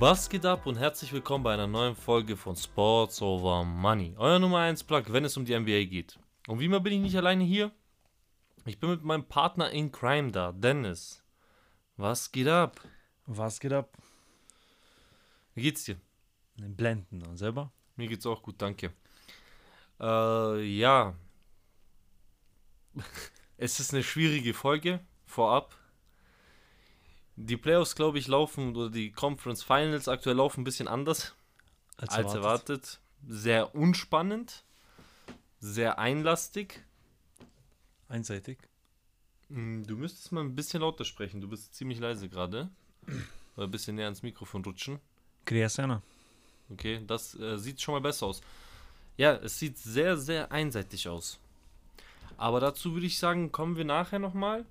Was geht ab und herzlich willkommen bei einer neuen Folge von Sports Over Money. Euer Nummer 1 Plug, wenn es um die NBA geht. Und wie immer bin ich nicht alleine hier. Ich bin mit meinem Partner in Crime da, Dennis. Was geht ab? Was geht ab? Wie geht's dir? Blenden und selber? Mir geht's auch gut, danke. Äh, ja. es ist eine schwierige Folge vorab. Die Playoffs, glaube ich, laufen, oder die Conference Finals aktuell laufen ein bisschen anders als, als erwartet. erwartet. Sehr unspannend, sehr einlastig. Einseitig. Mm, du müsstest mal ein bisschen lauter sprechen, du bist ziemlich leise gerade. Oder ein bisschen näher ans Mikrofon rutschen. Kriasana. Okay, das äh, sieht schon mal besser aus. Ja, es sieht sehr, sehr einseitig aus. Aber dazu würde ich sagen, kommen wir nachher nochmal.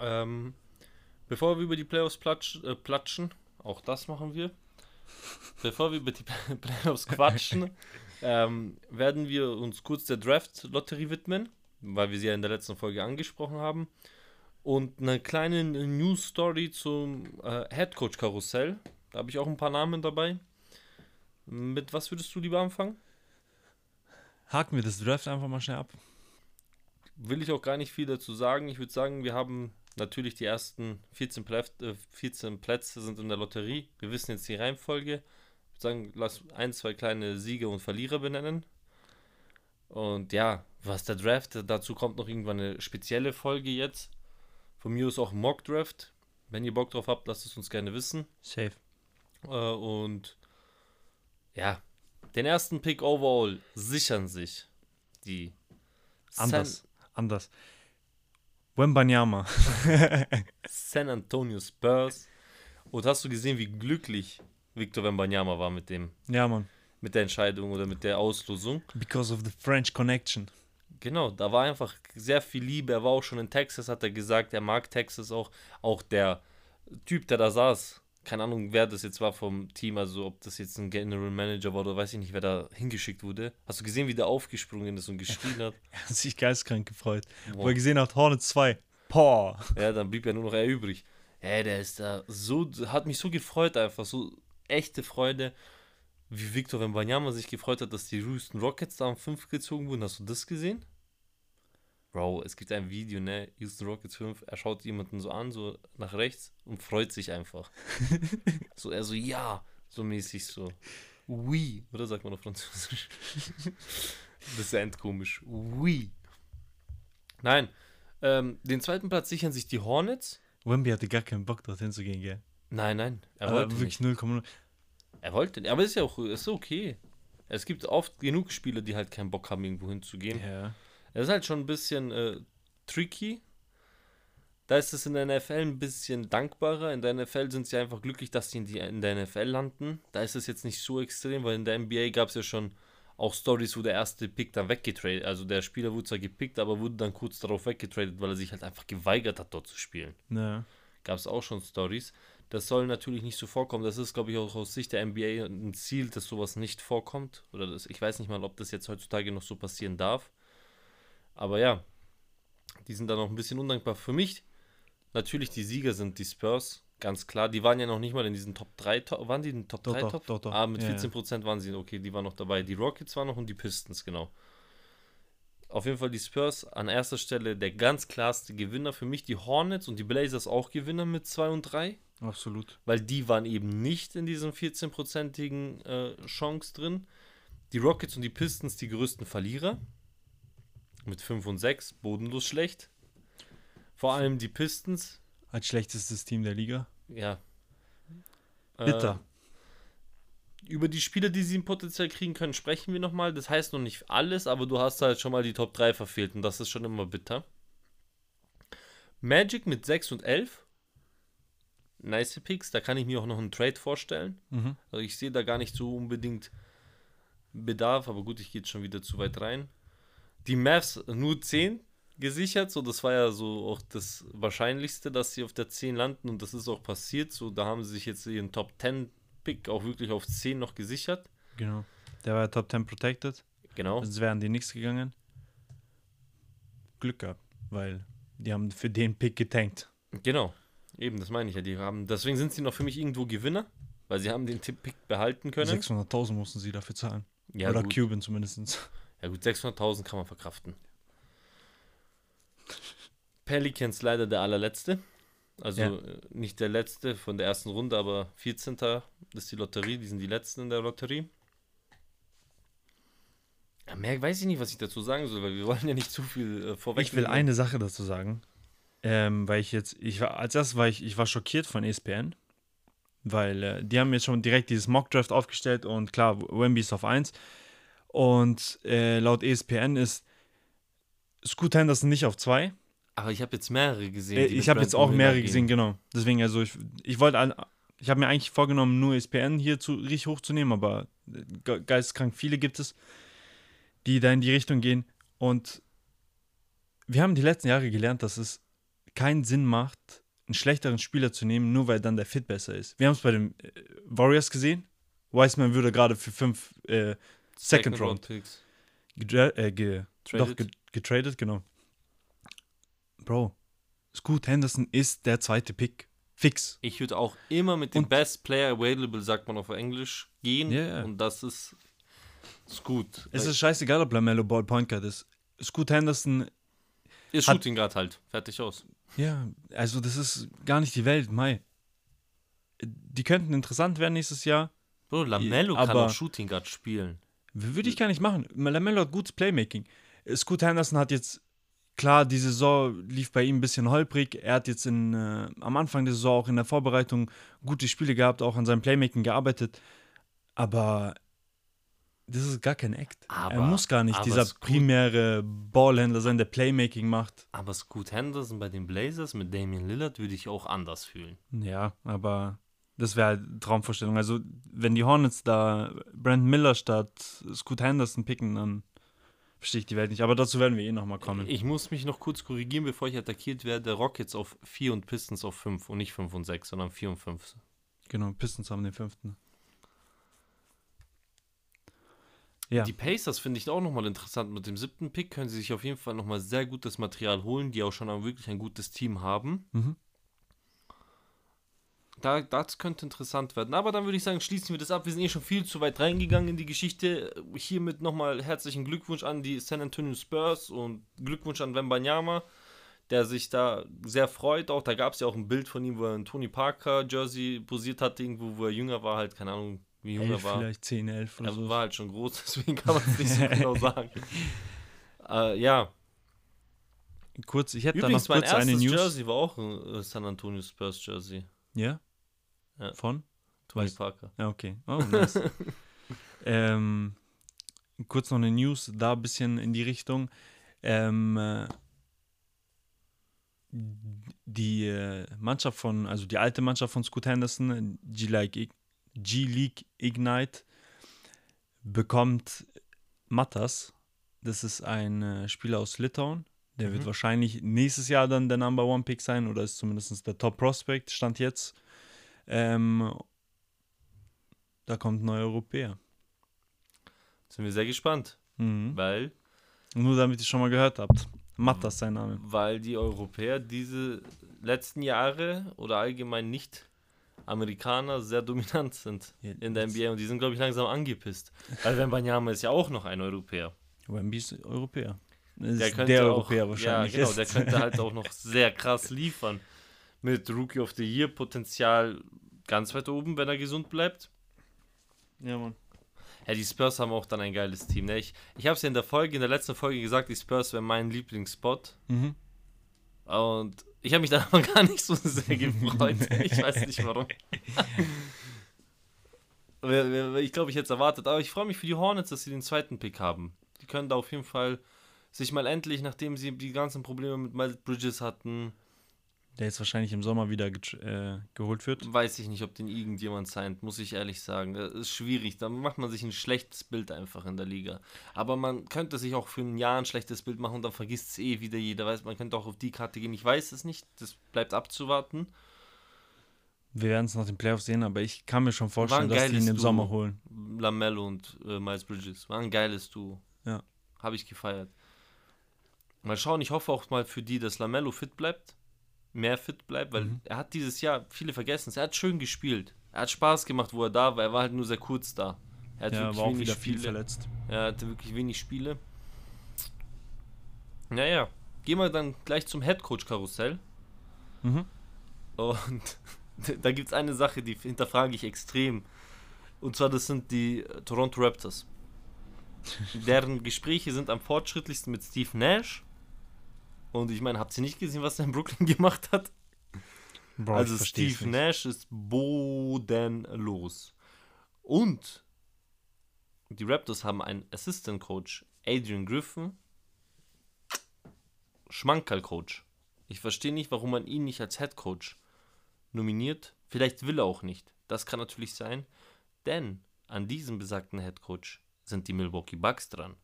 Ähm, Bevor wir über die Playoffs platsch, äh, platschen, auch das machen wir. Bevor wir über die Playoffs quatschen, ähm, werden wir uns kurz der Draft-Lotterie widmen, weil wir sie ja in der letzten Folge angesprochen haben. Und eine kleine News-Story zum äh, Headcoach-Karussell. Da habe ich auch ein paar Namen dabei. Mit was würdest du lieber anfangen? Haken wir das Draft einfach mal schnell ab. Will ich auch gar nicht viel dazu sagen. Ich würde sagen, wir haben Natürlich die ersten 14, Plätze, äh, 14 Plätze sind in der Lotterie. Wir wissen jetzt die Reihenfolge. Ich würde sagen, lass ein, zwei kleine Sieger und Verlierer benennen. Und ja, was der Draft, dazu kommt noch irgendwann eine spezielle Folge jetzt. Von mir ist auch Mock Draft. Wenn ihr Bock drauf habt, lasst es uns gerne wissen. Safe. Äh, und ja, den ersten Pick overall sichern sich die Anders. San anders. Wembanyama. San Antonio Spurs. Und hast du gesehen, wie glücklich Victor Wembanyama war mit dem? Ja, Mann. Mit der Entscheidung oder mit der Auslosung. Because of the French connection. Genau, da war einfach sehr viel Liebe. Er war auch schon in Texas, hat er gesagt. Er mag Texas auch. Auch der Typ, der da saß, keine Ahnung, wer das jetzt war vom Team, also ob das jetzt ein General Manager war oder weiß ich nicht, wer da hingeschickt wurde. Hast du gesehen, wie der aufgesprungen ist und geschrien hat? er hat sich geistkrank gefreut. Wow. Wo er gesehen hat, Hornet 2. Boah. Ja, dann blieb ja nur noch er übrig. Ey, der ist da so, hat mich so gefreut einfach, so echte Freude, wie Victor Wembanyama sich gefreut hat, dass die Houston Rockets da am 5 gezogen wurden. Hast du das gesehen? Bro, es gibt ein Video, ne? Houston Rockets 5, er schaut jemanden so an, so nach rechts und freut sich einfach. so, er so, ja, so mäßig so. Oui, oder sagt man auf Französisch? das ist endkomisch. Oui. Nein, ähm, den zweiten Platz sichern sich die Hornets. Wemby hatte gar keinen Bock, dorthin zu gehen, gell? Nein, nein. Er aber wollte wirklich 0,0. Er wollte, aber ist ja auch ist okay. Es gibt oft genug Spieler, die halt keinen Bock haben, irgendwo hinzugehen. Ja. Er ist halt schon ein bisschen äh, tricky. Da ist es in der NFL ein bisschen dankbarer. In der NFL sind sie einfach glücklich, dass sie in, die, in der NFL landen. Da ist es jetzt nicht so extrem, weil in der NBA gab es ja schon auch Stories, wo der erste Pick dann weggetradet, also der Spieler wurde zwar gepickt, aber wurde dann kurz darauf weggetradet, weil er sich halt einfach geweigert hat, dort zu spielen. Ja. Gab es auch schon Stories. Das soll natürlich nicht so vorkommen. Das ist, glaube ich, auch aus Sicht der NBA ein Ziel, dass sowas nicht vorkommt. Oder das, ich weiß nicht mal, ob das jetzt heutzutage noch so passieren darf. Aber ja, die sind dann noch ein bisschen undankbar. Für mich, natürlich, die Sieger sind die Spurs, ganz klar. Die waren ja noch nicht mal in diesen Top 3, Top, waren die in den Top doch, 3 doch, Top? Doch, doch. Ah, mit ja, 14% ja. waren sie, okay, die waren noch dabei. Die Rockets waren noch und die Pistons, genau. Auf jeden Fall die Spurs an erster Stelle der ganz klarste Gewinner. Für mich die Hornets und die Blazers auch Gewinner mit 2 und 3. Absolut. Weil die waren eben nicht in diesem 14-prozentigen äh, Chance drin. Die Rockets und die Pistons die größten Verlierer mit 5 und 6, bodenlos schlecht. Vor allem die Pistons. Als schlechtestes Team der Liga. Ja. Bitter. Äh, über die Spiele, die sie potenziell kriegen können, sprechen wir nochmal. Das heißt noch nicht alles, aber du hast halt schon mal die Top 3 verfehlt und das ist schon immer bitter. Magic mit 6 und 11. Nice Picks, da kann ich mir auch noch einen Trade vorstellen. Mhm. Also ich sehe da gar nicht so unbedingt Bedarf, aber gut, ich gehe jetzt schon wieder zu weit rein die Mavs nur 10 gesichert, so das war ja so auch das Wahrscheinlichste, dass sie auf der 10 landen und das ist auch passiert, so da haben sie sich jetzt ihren Top 10 Pick auch wirklich auf 10 noch gesichert. Genau. Der war ja Top 10 protected. Genau. Sonst wären die nichts gegangen. Glück gehabt, weil die haben für den Pick getankt. Genau. Eben, das meine ich ja. Die haben, deswegen sind sie noch für mich irgendwo Gewinner, weil sie haben den Tipp-Pick behalten können. 600.000 mussten sie dafür zahlen. Ja, Oder gut. Cuban zumindest. Ja gut, 600.000 kann man verkraften. Pelicans leider der allerletzte. Also Ja. äh, nicht der letzte von der ersten Runde, aber 14. ist die Lotterie. Die sind die letzten in der Lotterie. Ja, mehr weiß ich nicht, was ich dazu sagen soll, weil wir wollen ja nicht zu viel äh, vorweg. Ich will eine Sache dazu sagen. Ähm, weil ich jetzt, ich war, als erstes war ich, ich war schockiert von ESPN, weil äh, die haben jetzt schon direkt dieses Mock-Draft aufgestellt und klar, Wemby ist auf 1. Und äh, laut ESPN ist Scoot Henderson nicht auf 2. Aber ich habe jetzt mehrere gesehen. Äh, ich habe jetzt auch mehrere gehen. gesehen, genau. Deswegen, also ich, ich wollte, ich habe mir eigentlich vorgenommen, nur ESPN hier zu richtig hochzunehmen, aber äh, ge- geisteskrank viele gibt es, die da in die Richtung gehen. Und wir haben die letzten Jahre gelernt, dass es keinen Sinn macht, einen schlechteren Spieler zu nehmen, nur weil dann der Fit besser ist. Wir haben es bei den äh, Warriors gesehen. Wiseman würde gerade für fünf äh, Second Round Picks. gedra- äh, ge Traded. doch, ge getradet, genau. Bro, Scoot Henderson ist der zweite Pick. Fix. Ich würde auch immer mit dem Und- Best Player Available, sagt man auf Englisch, gehen. Ja. Und das ist, gut. Es ist scheißegal, ob LaMelo Ball Point Guard ist. Scoot Henderson, ist hat- Shooting Guard halt. Fertig aus. ja, also das ist gar nicht die Welt, Mai. Die könnten interessant werden nächstes Jahr. Bro, Lamello kann auch Shooting Guard spielen. Würde ich gar nicht machen. LaMelo hat gutes Playmaking. Scoot Henderson hat jetzt, klar, die Saison lief bei ihm ein bisschen holprig. Er hat jetzt in, äh, am Anfang der Saison auch in der Vorbereitung gute Spiele gehabt, auch an seinem Playmaking gearbeitet. Aber das ist gar kein Act. er Aber- muss gar nicht dieser primäre Ballhändler sein, der Playmaking macht. Aber Scoot Henderson bei den Blazers mit Damian Lillard würde ich auch anders fühlen. Ja, aber das wäre halt Traumvorstellung. Also, wenn die Hornets da Brent Miller statt Scoot Henderson picken, dann verstehe ich die Welt nicht. Aber dazu werden wir eh nochmal kommen. Ich muss mich noch kurz korrigieren, bevor ich attackiert werde. Rockets auf 4 und Pistons auf 5 und nicht 5 und 6, sondern 4 und 5. Genau, Pistons haben den fünften. Ja, Die Pacers finde ich auch nochmal interessant. Mit dem siebten Pick können sie sich auf jeden Fall nochmal sehr gutes Material holen, die auch schon wirklich ein gutes Team haben. Mhm. Da, das könnte interessant werden. Aber dann würde ich sagen, schließen wir das ab. Wir sind eh schon viel zu weit reingegangen in die Geschichte. Hiermit nochmal herzlichen Glückwunsch an die San Antonio Spurs und Glückwunsch an Wembanyama, der sich da sehr freut. Auch da gab es ja auch ein Bild von ihm, wo er ein Tony Parker Jersey posiert hat, irgendwo, wo er jünger war, halt, keine Ahnung, wie jung er war. vielleicht 10, 11 oder Er so. war halt schon groß, deswegen kann man es nicht so genau sagen. Äh, ja, Kurz, ich hätte da noch übrigens, mein kurz eine erstes News. Jersey war auch ein äh, San Antonio Spurs Jersey. Ja? Ja. Von? Tony Weißt- Parker. Ja, okay. Oh, nice. ähm, kurz noch eine News, da ein bisschen in die Richtung. Ähm, äh, die äh, Mannschaft von, also die alte Mannschaft von Scoot Henderson, G-League Ignite, bekommt Matas. Das ist ein äh, Spieler aus Litauen. Der wird Mhm. wahrscheinlich nächstes Jahr dann der Number One Pick sein oder ist zumindest der Top Prospect, stand jetzt. Ähm, da kommt ein neuer Europäer. Sind wir sehr gespannt, Mhm. weil, Nur damit ihr schon mal gehört habt. Matas sein Name. weil die Europäer diese letzten Jahre oder allgemein nicht Amerikaner sehr dominant sind Ja, in der NBA und die sind, glaube ich, langsam angepisst. Weil Wembanyama ist ja auch noch ein Europäer. Wemby ist Europäer. Der ist der auch, Europäer wahrscheinlich. Ja, genau, ist. der könnte halt auch noch sehr krass liefern. Mit Rookie of the Year Potenzial ganz weit oben, wenn er gesund bleibt. ja, Mann. Ja, die Spurs haben auch dann ein geiles Team. Ne? Ich, ich habe es ja in der Folge, in der letzten Folge gesagt, die Spurs wären mein Lieblingsspot. Mhm. Und ich habe mich dann aber gar nicht so sehr gefreut. Ich weiß nicht warum. Ich glaube, ich hätte es erwartet. Aber ich freue mich für die Hornets, dass sie den zweiten Pick haben. Die können da auf jeden Fall sich mal endlich, nachdem sie die ganzen Probleme mit Miles Bridges hatten, Der jetzt wahrscheinlich im Sommer wieder äh, geholt wird. weiß ich nicht, ob den irgendjemand signed, muss ich ehrlich sagen. Das ist schwierig. Da macht man sich ein schlechtes Bild einfach in der Liga. Aber man könnte sich auch für ein Jahr ein schlechtes Bild machen und dann vergisst es eh wieder jeder. Weiß, man könnte auch auf die Karte gehen. Ich weiß es nicht. Das bleibt abzuwarten. Wir werden es nach den Playoffs sehen, aber ich kann mir schon vorstellen, dass die ihn im Duo. Sommer holen. Lamello und äh, Miles Bridges. War ein geiles Duo. Ja. Habe ich gefeiert. Mal schauen, ich hoffe auch mal für die, dass Lamello fit bleibt. Mehr fit bleibt, weil Mhm. er hat dieses Jahr, viele vergessen es, er hat schön gespielt. Er hat Spaß gemacht, wo er da war, er war halt nur sehr kurz da. Er hat Ja, wirklich war auch wenig wieder viel Spiele. verletzt. Er hatte wirklich wenig Spiele. Naja, gehen wir dann gleich zum Headcoach-Karussell. Mhm. Und da gibt es eine Sache, die hinterfrage ich extrem. Und zwar, das sind die äh, Toronto Raptors. Deren Gespräche sind am fortschrittlichsten mit Steve Nash. Und ich meine, habt ihr nicht gesehen, was er in Brooklyn gemacht hat? Bro, also Steve. Nash ist bodenlos. Und die Raptors haben einen Assistant Coach, Adrian Griffin, Schmankerl Coach. Ich verstehe nicht, warum man ihn nicht als Head Coach nominiert. Vielleicht will er auch nicht. Das kann natürlich sein. Denn an diesem besagten Head Coach sind die Milwaukee Bucks dran.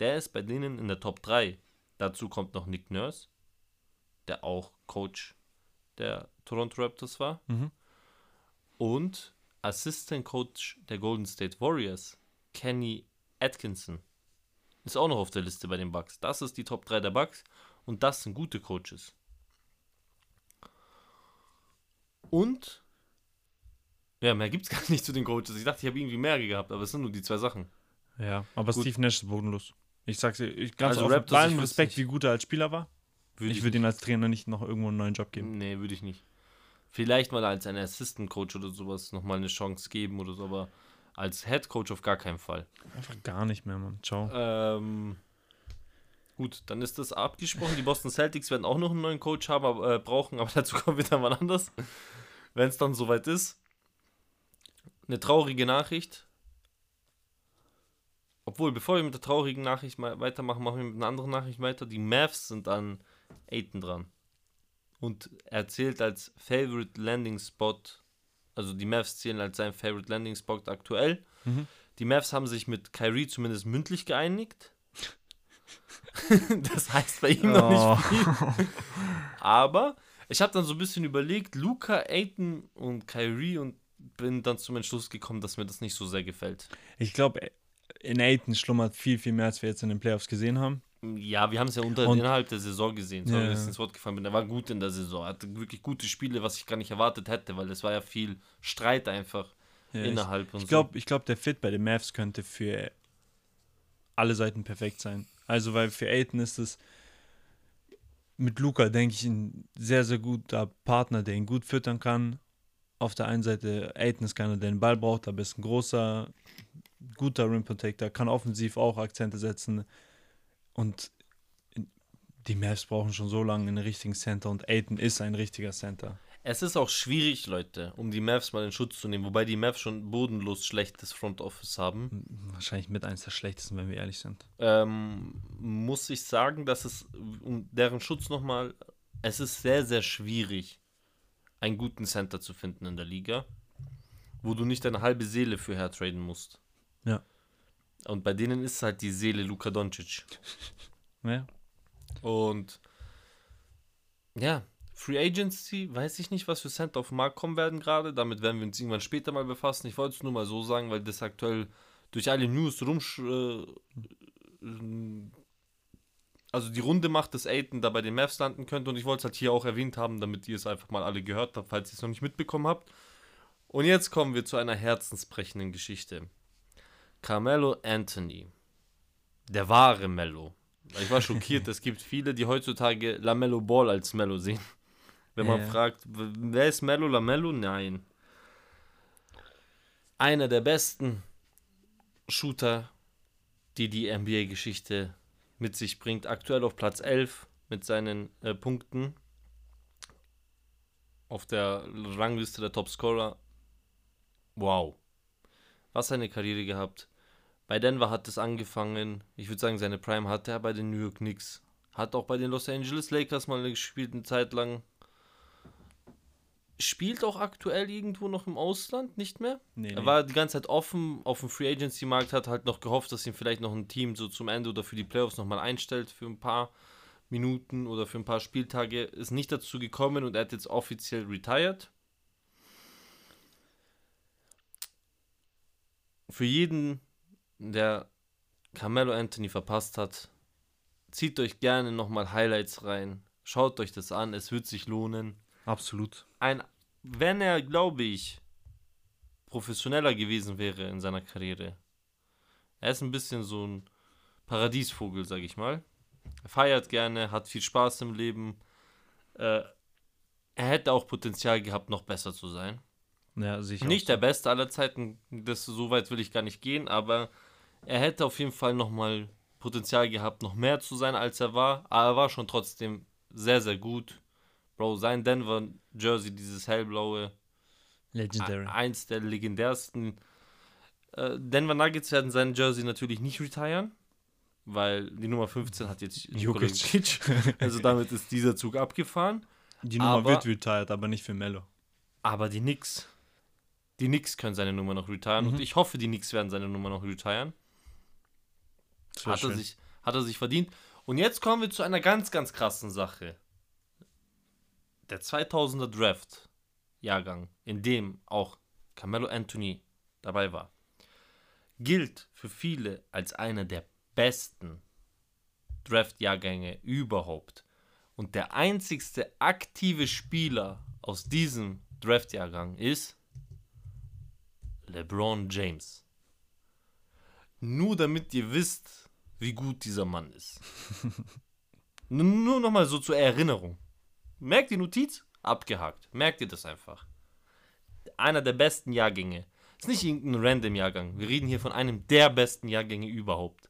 Der ist bei denen in der Top 3. Dazu kommt noch Nick Nurse, der auch Coach der Toronto Raptors war. Mhm. Und Assistant Coach der Golden State Warriors, Kenny Atkinson, ist auch noch auf der Liste bei den Bucks. Das ist die Top 3 der Bucks und das sind gute Coaches. Und ja, mehr gibt es gar nicht zu den Coaches. Ich dachte, ich habe irgendwie mehr gehabt, aber es sind nur die zwei Sachen. Ja, aber Gut. Steve Nash ist bodenlos. Ich sag's dir, ich ganz Also offen, bei allem Respekt, wie gut er als Spieler war. Würde ich würde ihm als Trainer nicht noch irgendwo einen neuen Job geben. Nee, würde ich nicht. Vielleicht mal als ein Assistant Coach oder sowas nochmal eine Chance geben oder so, aber als Head Coach auf gar keinen Fall. Einfach gar nicht mehr, Mann. Ciao. Ähm, gut, dann ist das abgesprochen. Die Boston Celtics werden auch noch einen neuen Coach haben, aber, äh, brauchen, aber dazu kommen wir dann mal anders. Wenn es dann soweit ist. Eine traurige Nachricht. Obwohl, bevor wir mit der traurigen Nachricht weitermachen, machen wir mit einer anderen Nachricht weiter. Die Mavs sind an Aiton dran. Und er zählt als Favorite Landing Spot. Also die Mavs zählen als sein Favorite Landing Spot aktuell. Mhm. Die Mavs haben sich mit Kyrie zumindest mündlich geeinigt. das heißt bei ihm noch Oh. nicht viel. Aber ich habe dann so ein bisschen überlegt, Luca, Aiton und Kyrie und bin dann zum Entschluss gekommen, dass mir das nicht so sehr gefällt. Ich glaube, in Aiton schlummert viel, viel mehr, als wir jetzt in den Playoffs gesehen haben. Ja, wir haben es ja unter, Und- innerhalb der Saison gesehen. Sorry, Ja. ich ins Wort gefallen bin. Er war gut in der Saison. Er hatte wirklich gute Spiele, was ich gar nicht erwartet hätte, weil es war ja viel Streit einfach Ja, ich innerhalb und ich glaube, ich glaub, der Fit bei den Mavs könnte für alle Seiten perfekt sein. Also, weil für Aiton ist es mit Luca, denke ich, ein sehr, sehr guter Partner, der ihn gut füttern kann. Auf der einen Seite, Aiton ist keiner, der den Ball braucht, aber ist ein großer, guter Rim Protector, kann offensiv auch Akzente setzen. Und die Mavs brauchen schon so lange einen richtigen Center und Aiton ist ein richtiger Center. Es ist auch schwierig, Leute, um die Mavs mal in Schutz zu nehmen, wobei die Mavs schon bodenlos schlechtes Front Office haben. Wahrscheinlich mit eins der schlechtesten, wenn wir ehrlich sind. Ähm, muss ich sagen, dass es um deren Schutz nochmal, es ist sehr, sehr schwierig, einen guten Center zu finden in der Liga, wo du nicht deine halbe Seele für hertraden musst. Ja. Und bei denen ist halt die Seele Luka Doncic. Ja. Und ja, Free Agency, weiß ich nicht, was für Center auf den Markt kommen werden gerade. Damit werden wir uns irgendwann später mal befassen. Ich wollte es nur mal so sagen, weil das aktuell durch alle News rumsch... Äh, also die Runde macht, dass Aiden da bei den Mavs landen könnte. Und ich wollte es halt hier auch erwähnt haben, damit ihr es einfach mal alle gehört habt, falls ihr es noch nicht mitbekommen habt. Und jetzt kommen wir zu einer herzensbrechenden Geschichte. Carmelo Anthony. Der wahre Mello. Ich war schockiert, es gibt viele, die heutzutage Lamello Ball als Mello sehen. Wenn man Ja. fragt, wer ist Mello Lamello? Nein. Einer der besten Shooter, die die NBA-Geschichte mit sich bringt. Aktuell auf Platz 11 mit seinen äh, Punkten. Auf der Rangliste der Topscorer. Wow. Was eine Karriere gehabt. Bei Denver hat es angefangen. Ich würde sagen, seine Prime hatte er bei den New York Knicks. Hat auch bei den Los Angeles Lakers mal gespielt, eine Zeit lang. Spielt auch aktuell irgendwo noch im Ausland, nicht mehr? Nee, Er war die ganze Zeit offen auf dem Free Agency Markt, hat halt noch gehofft, dass ihn vielleicht noch ein Team so zum Ende oder für die Playoffs nochmal einstellt für ein paar Minuten oder für ein paar Spieltage. Ist nicht dazu gekommen und er hat jetzt offiziell retired. Für jeden, der Carmelo Anthony verpasst hat, zieht euch gerne nochmal Highlights rein Schaut euch das an, es wird sich lohnen. Absolut. Ein, wenn er, glaube ich, professioneller gewesen wäre in seiner Karriere. Er ist ein bisschen so ein Paradiesvogel, sag ich mal. Er feiert gerne, hat viel Spaß im Leben. Äh, er hätte auch Potenzial gehabt, noch besser zu sein. Ja, sicher. Nicht der Beste aller Zeiten, das so weit will ich gar nicht gehen, aber er hätte auf jeden Fall nochmal Potenzial gehabt, noch mehr zu sein, als er war. Aber er war schon trotzdem sehr, sehr gut. Bro, sein Denver-Jersey, dieses hellblaue, Legendary. eins der legendärsten. Äh, Denver Nuggets werden sein Jersey natürlich nicht retiren, weil die Nummer 15 hat jetzt Jokic. Also damit ist dieser Zug abgefahren. Die Nummer aber- wird retired, aber nicht für Mello. Aber die Knicks, die Knicks können seine Nummer noch retiren und Mhm. ich hoffe, die Knicks werden seine Nummer noch retiren. Wär Hat er, schön. sich, hat er sich verdient. Und jetzt kommen wir zu einer ganz, ganz krassen Sache. Der 2000er Draft Jahrgang, in dem auch Carmelo Anthony dabei war, gilt für viele als einer der besten Draft-Jahrgänge überhaupt. Und der einzigste aktive Spieler aus diesem Draft-Jahrgang ist LeBron James. Nur damit ihr wisst, wie gut dieser Mann ist. Nur nochmal so zur Erinnerung. Merkt die Notiz? Abgehakt. Merkt ihr das einfach. Einer der besten Jahrgänge. Ist nicht irgendein random Jahrgang. Wir reden hier von einem der besten Jahrgänge überhaupt.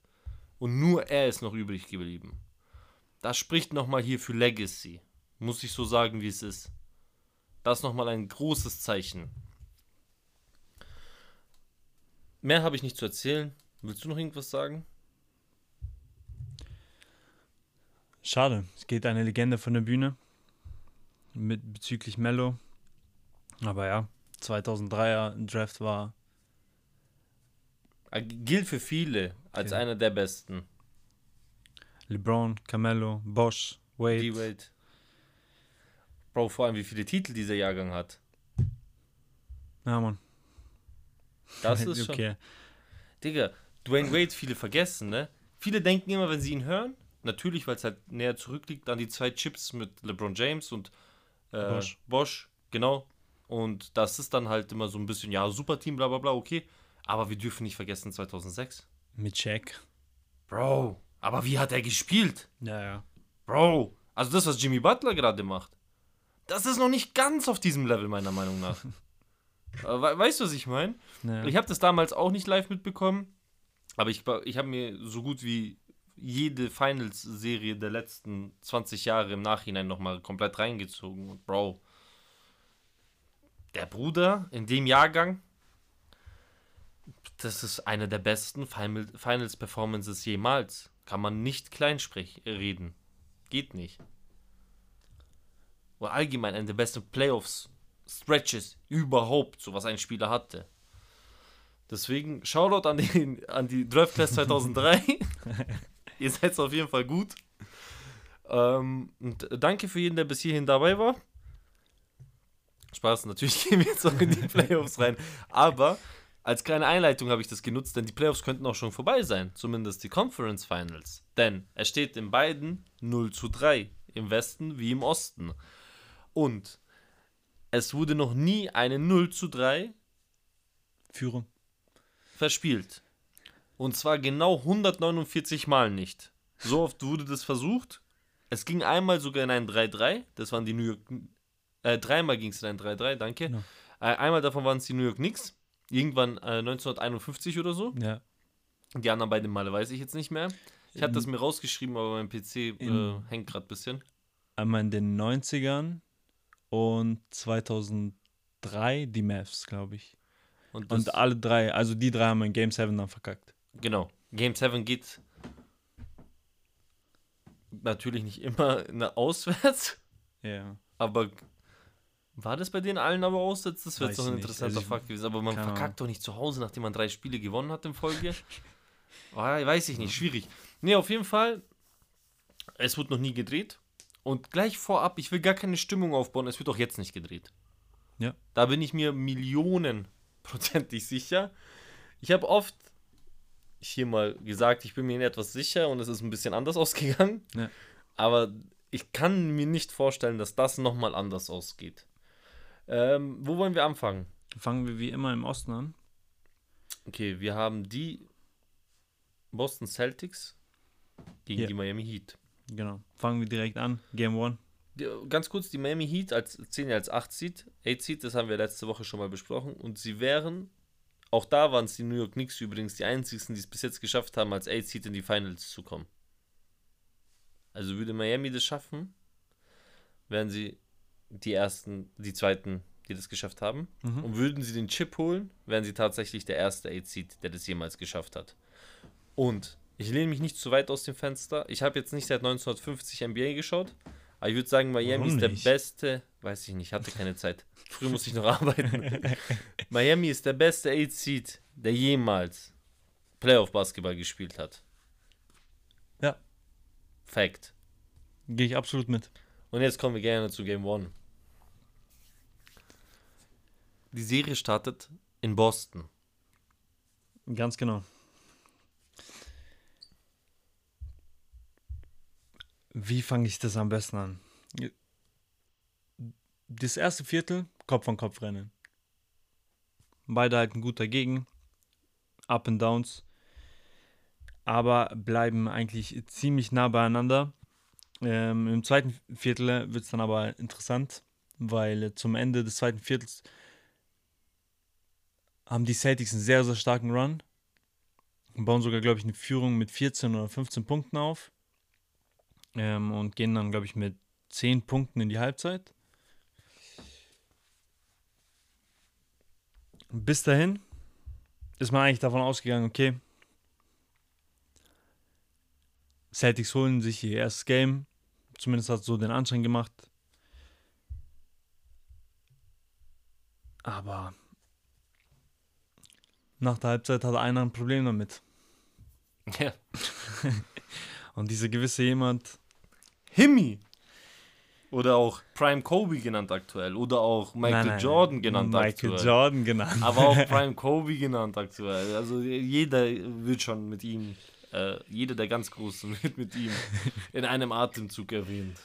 Und nur er ist noch übrig geblieben. Das spricht nochmal hier für Legacy. Muss ich so sagen, wie es ist. Das nochmal ein großes Zeichen. Mehr habe ich nicht zu erzählen. Willst du noch irgendwas sagen? Schade. Es geht eine Legende von der Bühne. Mit bezüglich Mello. Aber ja, 2003er Draft war Er gilt für viele als Okay. einer der besten. LeBron, Carmelo, Bosch, Wade. D-Wade. Bro, vor allem wie viele Titel dieser Jahrgang hat. Ja, Mann. Das ist schon. okay. Digga, Dwayne Wade, viele vergessen, ne? Viele denken immer, wenn sie ihn hören, natürlich, weil es halt näher zurückliegt, an die zwei Chips mit LeBron James und äh, Bosch. Bosch. genau. Und das ist dann halt immer so ein bisschen, ja, super Team, bla bla bla, okay. Aber wir dürfen nicht vergessen 2006. Mit Shaq. Bro, aber wie hat er gespielt? Ja, ja. Bro, also das, was Jimmy Butler gerade macht, das ist noch nicht ganz auf diesem Level, meiner Meinung nach. äh, we weißt du, was ich meine? ja. Ich habe das damals auch nicht live mitbekommen, aber ich, ich habe mir so gut wie jede Finals-Serie der letzten 20 Jahre im Nachhinein nochmal komplett reingezogen. Und Bro, der Bruder in dem Jahrgang, das ist eine der besten Final- Finals-Performances jemals. Kann man nicht klein sprech reden. Geht nicht. Oder allgemein eine der besten Playoffs-Stretches überhaupt, so was ein Spieler hatte. Deswegen Shoutout an, den, an die Draft Class 2003. Ihr seid auf jeden Fall gut. Ähm, und danke für jeden, der bis hierhin dabei war. Spaß, natürlich gehen wir jetzt auch in die Playoffs rein. Aber als kleine Einleitung habe ich das genutzt, denn die Playoffs könnten auch schon vorbei sein. Zumindest die Conference Finals. Denn es steht in beiden 0 zu 3. Im Westen wie im Osten. Und es wurde noch nie eine 0 zu 3 Führung. verspielt. Und zwar genau 149 Mal nicht. So oft wurde das versucht. Es ging einmal sogar in ein 3-3. Das waren die New York. Äh, dreimal ging es in ein 3-3, danke. Genau. Äh, einmal davon waren es die New York Knicks. Irgendwann äh, 1951 oder so. Ja. Die anderen beiden Male weiß ich jetzt nicht mehr. Ich hatte das mir rausgeschrieben, aber mein PC äh, In- hängt gerade ein bisschen. Einmal in den 90ern und 2003 die Mavs, glaube ich. Und, Und alle drei, also die drei haben in Game 7 dann verkackt. Genau. Game 7 geht natürlich nicht immer auswärts. Ja. Aber war das bei denen allen aber auswärts? Das wäre noch ein interessanter Also Fakt gewesen. Aber man verkackt doch nicht zu Hause, nachdem man drei Spiele gewonnen hat in Folge. Ah, weiß ich nicht, schwierig. Nee, auf jeden Fall, es wird noch nie gedreht. Und gleich vorab, ich will gar keine Stimmung aufbauen, es wird auch jetzt nicht gedreht. Ja. Da bin ich mir millionenprozentig sicher. Ich habe oft hier mal gesagt, ich bin mir in etwas sicher und es ist ein bisschen anders ausgegangen. Ja. Aber ich kann mir nicht vorstellen, dass das nochmal anders ausgeht. Ähm, wo wollen wir anfangen? Fangen wir wie immer im Osten an. Okay, wir haben die Boston Celtics gegen Ja. die Miami Heat. Genau. Fangen wir direkt an. Game One. Die, ganz kurz, die Miami Heat als 10 als 8 Seed, 8 Seed, das haben wir letzte Woche schon mal besprochen. Und sie wären, auch da waren es die New York Knicks übrigens die einzigsten, die es bis jetzt geschafft haben, als 8 Seed in die Finals zu kommen. Also würde Miami das schaffen, wären sie die ersten, die zweiten, die das geschafft haben. Mhm. Und würden sie den Chip holen, wären sie tatsächlich der erste 8 Seed, der das jemals geschafft hat. Und ich lehne mich nicht zu weit aus dem Fenster. Ich habe jetzt nicht seit 1950 NBA geschaut, aber ich würde sagen, Miami Warum ist der nicht? beste, weiß ich nicht, hatte keine Zeit. Früher musste ich noch arbeiten. Miami ist der beste 8 Seed, der jemals Playoff Basketball gespielt hat. Ja. Fact. Gehe ich absolut mit. Und jetzt kommen wir gerne zu Game One. Die Serie startet in Boston. Ganz genau. Wie fange ich das am besten an? Das erste Viertel, Kopf an Kopf rennen. Beide halten gut dagegen. Up and Downs. Aber bleiben eigentlich ziemlich nah beieinander. Ähm, Im zweiten Viertel wird es dann aber interessant, weil zum Ende des zweiten Viertels haben die Celtics einen sehr, sehr starken Run. Bauen sogar, glaube ich, eine Führung mit 14 oder 15 Punkten auf. Ähm, und gehen dann, glaube ich, mit 10 Punkten in die Halbzeit. Bis dahin ist man eigentlich davon ausgegangen, okay, Celtics holen sich ihr erstes Game. Zumindest hat es so den Anschein gemacht. Aber nach der Halbzeit hat einer ein Problem damit. Ja. Und dieser gewisse jemand, Himmy. Oder auch Prime Kobe genannt aktuell. Oder auch Michael Nein, nein, Jordan genannt Michael aktuell. Jordan genannt. Aber auch Prime Kobe genannt aktuell. Also jeder wird schon mit ihm, äh, jeder der ganz Großen wird mit ihm in einem Atemzug erwähnt.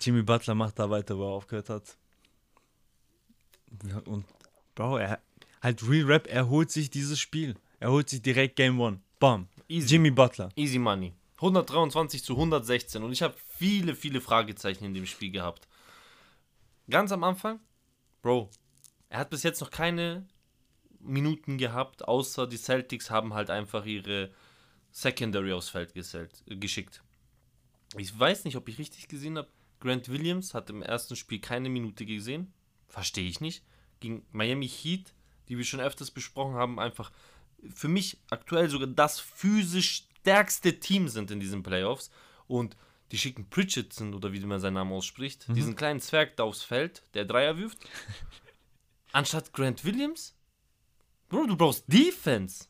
Jimmy Butler macht da weiter, wo er aufgehört hat. Und Bro, er halt Real Rap, er holt sich dieses Spiel. Er holt sich direkt Game One. Bam. Easy. Jimmy Butler. Easy Money. 123 zu 116. Und ich habe viele, viele Fragezeichen in dem Spiel gehabt. Ganz am Anfang, Bro, er hat bis jetzt noch keine Minuten gehabt, außer die Celtics haben halt einfach ihre Secondary aufs Feld äh, geschickt. Ich weiß nicht, ob ich richtig gesehen habe. Grant Williams hat im ersten Spiel keine Minute gesehen. Verstehe ich nicht. Gegen Miami Heat, die wir schon öfters besprochen haben, einfach für mich aktuell sogar das physisch stärkste Team sind in diesen Playoffs. Und die schicken Pritchardson, oder wie man seinen Namen ausspricht, diesen kleinen Zwerg da aufs Feld, der Dreier wirft. Anstatt Grant Williams? Bro, du brauchst Defense.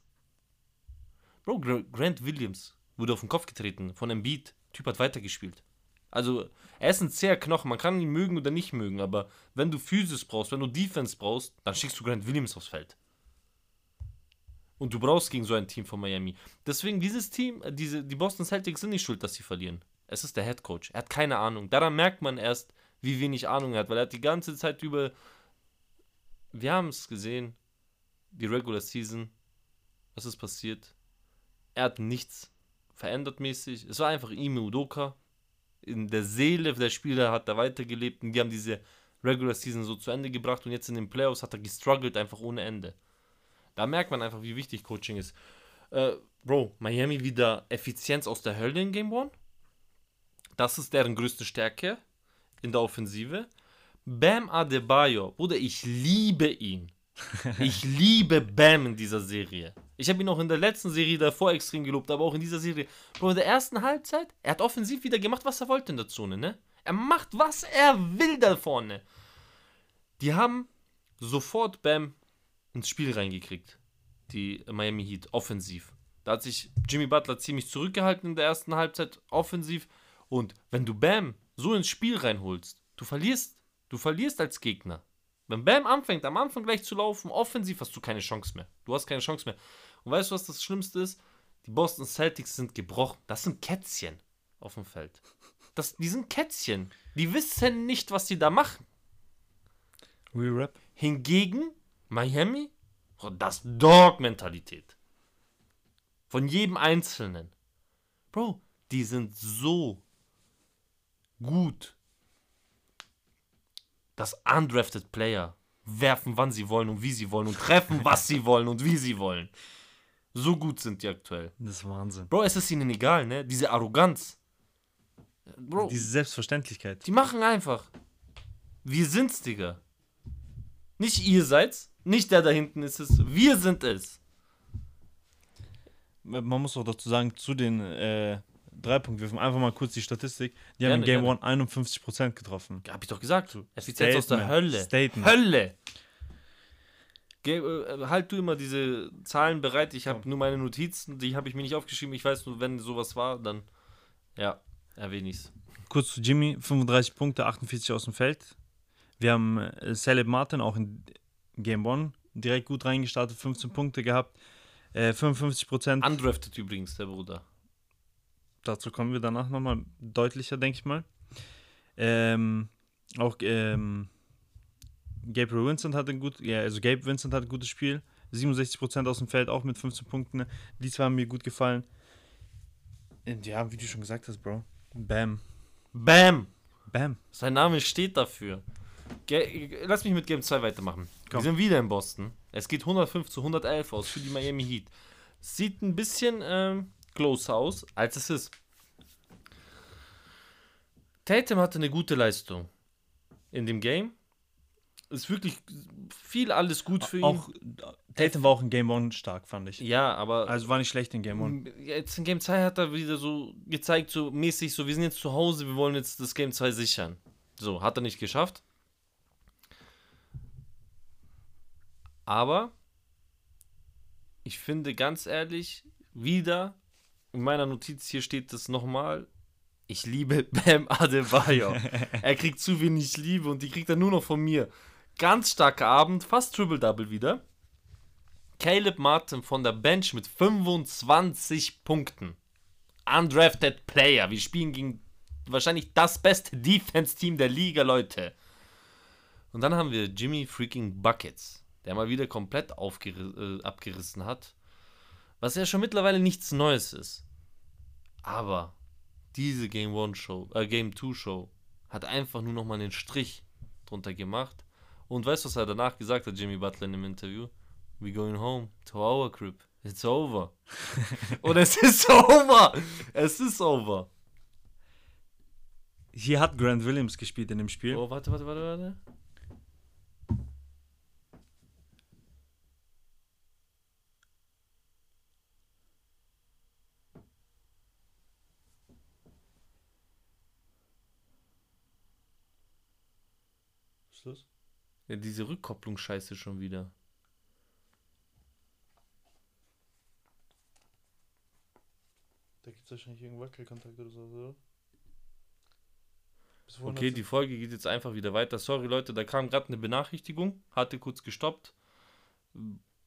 Bro, Gra- Grant Williams wurde auf den Kopf getreten von Embiid. Typ hat weitergespielt. Also, er ist ein zäher Knochen. Man kann ihn mögen oder nicht mögen, aber wenn du Physis brauchst, wenn du Defense brauchst, dann schickst du Grant Williams aufs Feld. Und du brauchst gegen so ein Team von Miami. Deswegen, dieses Team, äh, diese, die Boston Celtics sind nicht schuld, dass sie verlieren. Es ist der Head Coach. Er hat keine Ahnung. Daran merkt man erst, wie wenig Ahnung er hat, weil er hat die ganze Zeit über. Wir haben es gesehen, die Regular Season. Was ist passiert? Er hat nichts verändert mäßig. Es war einfach Ime Udoka. In der Seele der Spieler hat er weitergelebt und die haben diese Regular Season so zu Ende gebracht und jetzt in den Playoffs hat er gestruggelt einfach ohne Ende. Da merkt man einfach, wie wichtig Coaching ist. Äh, Bro, Miami wieder Effizienz aus der Hölle in Game One. Das ist deren größte Stärke in der Offensive. Bam Adebayo, Bruder, ich liebe ihn. Ich liebe Bam in dieser Serie. Ich habe ihn auch in der letzten Serie davor extrem gelobt, aber auch in dieser Serie. Bro, in der ersten Halbzeit, er hat offensiv wieder gemacht, was er wollte in der Zone, ne? Er macht, was er will da vorne. Die haben sofort Bam ins Spiel reingekriegt. Die Miami Heat, offensiv. Da hat sich Jimmy Butler ziemlich zurückgehalten in der ersten Halbzeit, offensiv. Und wenn du Bam so ins Spiel reinholst, du verlierst. Du verlierst als Gegner. Wenn Bam anfängt, am Anfang gleich zu laufen, offensiv hast du keine Chance mehr. Du hast keine Chance mehr. Und weißt du, was das Schlimmste ist? Die Boston Celtics sind gebrochen. Das sind Kätzchen. auf dem Feld. Das, die sind Kätzchen. Die wissen nicht, was die da machen. Real Rap. Hingegen Miami, oh, das Dog-Mentalität. Von jedem Einzelnen. Bro, die sind so gut, dass undrafted Player werfen, wann sie wollen und wie sie wollen und treffen, was sie wollen und wie sie wollen. So gut sind die aktuell. Das ist Wahnsinn. Bro, es ist ihnen egal, ne? Diese Arroganz. Bro, Diese Selbstverständlichkeit. die machen einfach. Wir sind's, Digga. Nicht ihr seid's, nicht der da hinten ist es, wir sind es. Man muss auch dazu sagen, zu den äh, Dreipunktwürfen, einfach mal kurz die Statistik. Die haben in Gerne, Game gerne. One 51% getroffen. Hab ich doch gesagt. Effizienz aus der. Hölle. Statement. Hölle. Ge äh, halt du immer diese Zahlen bereit. Ich habe nur meine Notizen, die habe ich mir nicht aufgeschrieben. Ich weiß nur, wenn sowas war, dann ja, erwähne ich's. Kurz zu Jimmy, 35 Punkte, 48 aus dem Feld. Wir haben äh, Caleb Martin auch in Game One direkt gut reingestartet, 15 Punkte gehabt, äh, 55 Prozent. Undrafted übrigens, der Bruder. Dazu kommen wir danach nochmal deutlicher, denke ich mal. Ähm, auch ähm, Gabriel Vincent hatte ein gut, ja, also Gabe Vincent hat ein gutes Spiel. 67% aus dem Feld, auch mit 15 Punkten. Die zwei haben mir gut gefallen. Und ja, wie du schon gesagt hast, Bro. Bam. Bam! Bam. Sein Name steht dafür. Ge Lass mich mit Game 2 weitermachen. Komm. Wir sind wieder in Boston. Es geht 105 zu 111 aus für die Miami Heat. Sieht ein bisschen ähm, closer aus, als es ist. Tatum hatte eine gute Leistung in dem Game. Ist wirklich viel alles gut für ihn. Auch Tatum war auch in Game One stark, fand ich. ja, aber Also war nicht schlecht in Game One. Jetzt in Game 2 hat er wieder so gezeigt, so mäßig, so wir sind jetzt zu Hause, wir wollen jetzt das Game 2 sichern. So, hat er nicht geschafft. Aber ich finde ganz ehrlich, wieder in meiner Notiz hier steht es nochmal. Ich liebe Bam Adebayo. er kriegt zu wenig Liebe und die kriegt er nur noch von mir. Ganz starker Abend, fast Triple-Double wieder. Caleb Martin von der Bench mit 25 Punkten. Undrafted Player. Wir spielen gegen wahrscheinlich das beste Defense-Team der Liga, Leute. Und dann haben wir Jimmy freaking Buckets, der mal wieder komplett äh, abgerissen hat. Was ja schon mittlerweile nichts Neues ist. Aber diese Game 1 Show, äh, Game 2 Show hat einfach nur noch mal einen Strich drunter gemacht. Und weißt du, was er danach gesagt hat, Jimmy Butler in dem Interview? We going home to our crib. It's over. Und es ist over. Es ist over. Hier hat Grant Williams gespielt in dem Spiel. Oh, warte, warte, warte, warte. Schluss. Ja, diese Rückkopplungsscheiße schon wieder. Da gibt es wahrscheinlich irgendeinen Wackelkontakt oder so, oder? Okay, die Folge geht jetzt einfach wieder weiter. Sorry, Leute, da kam gerade eine Benachrichtigung. Hatte kurz gestoppt.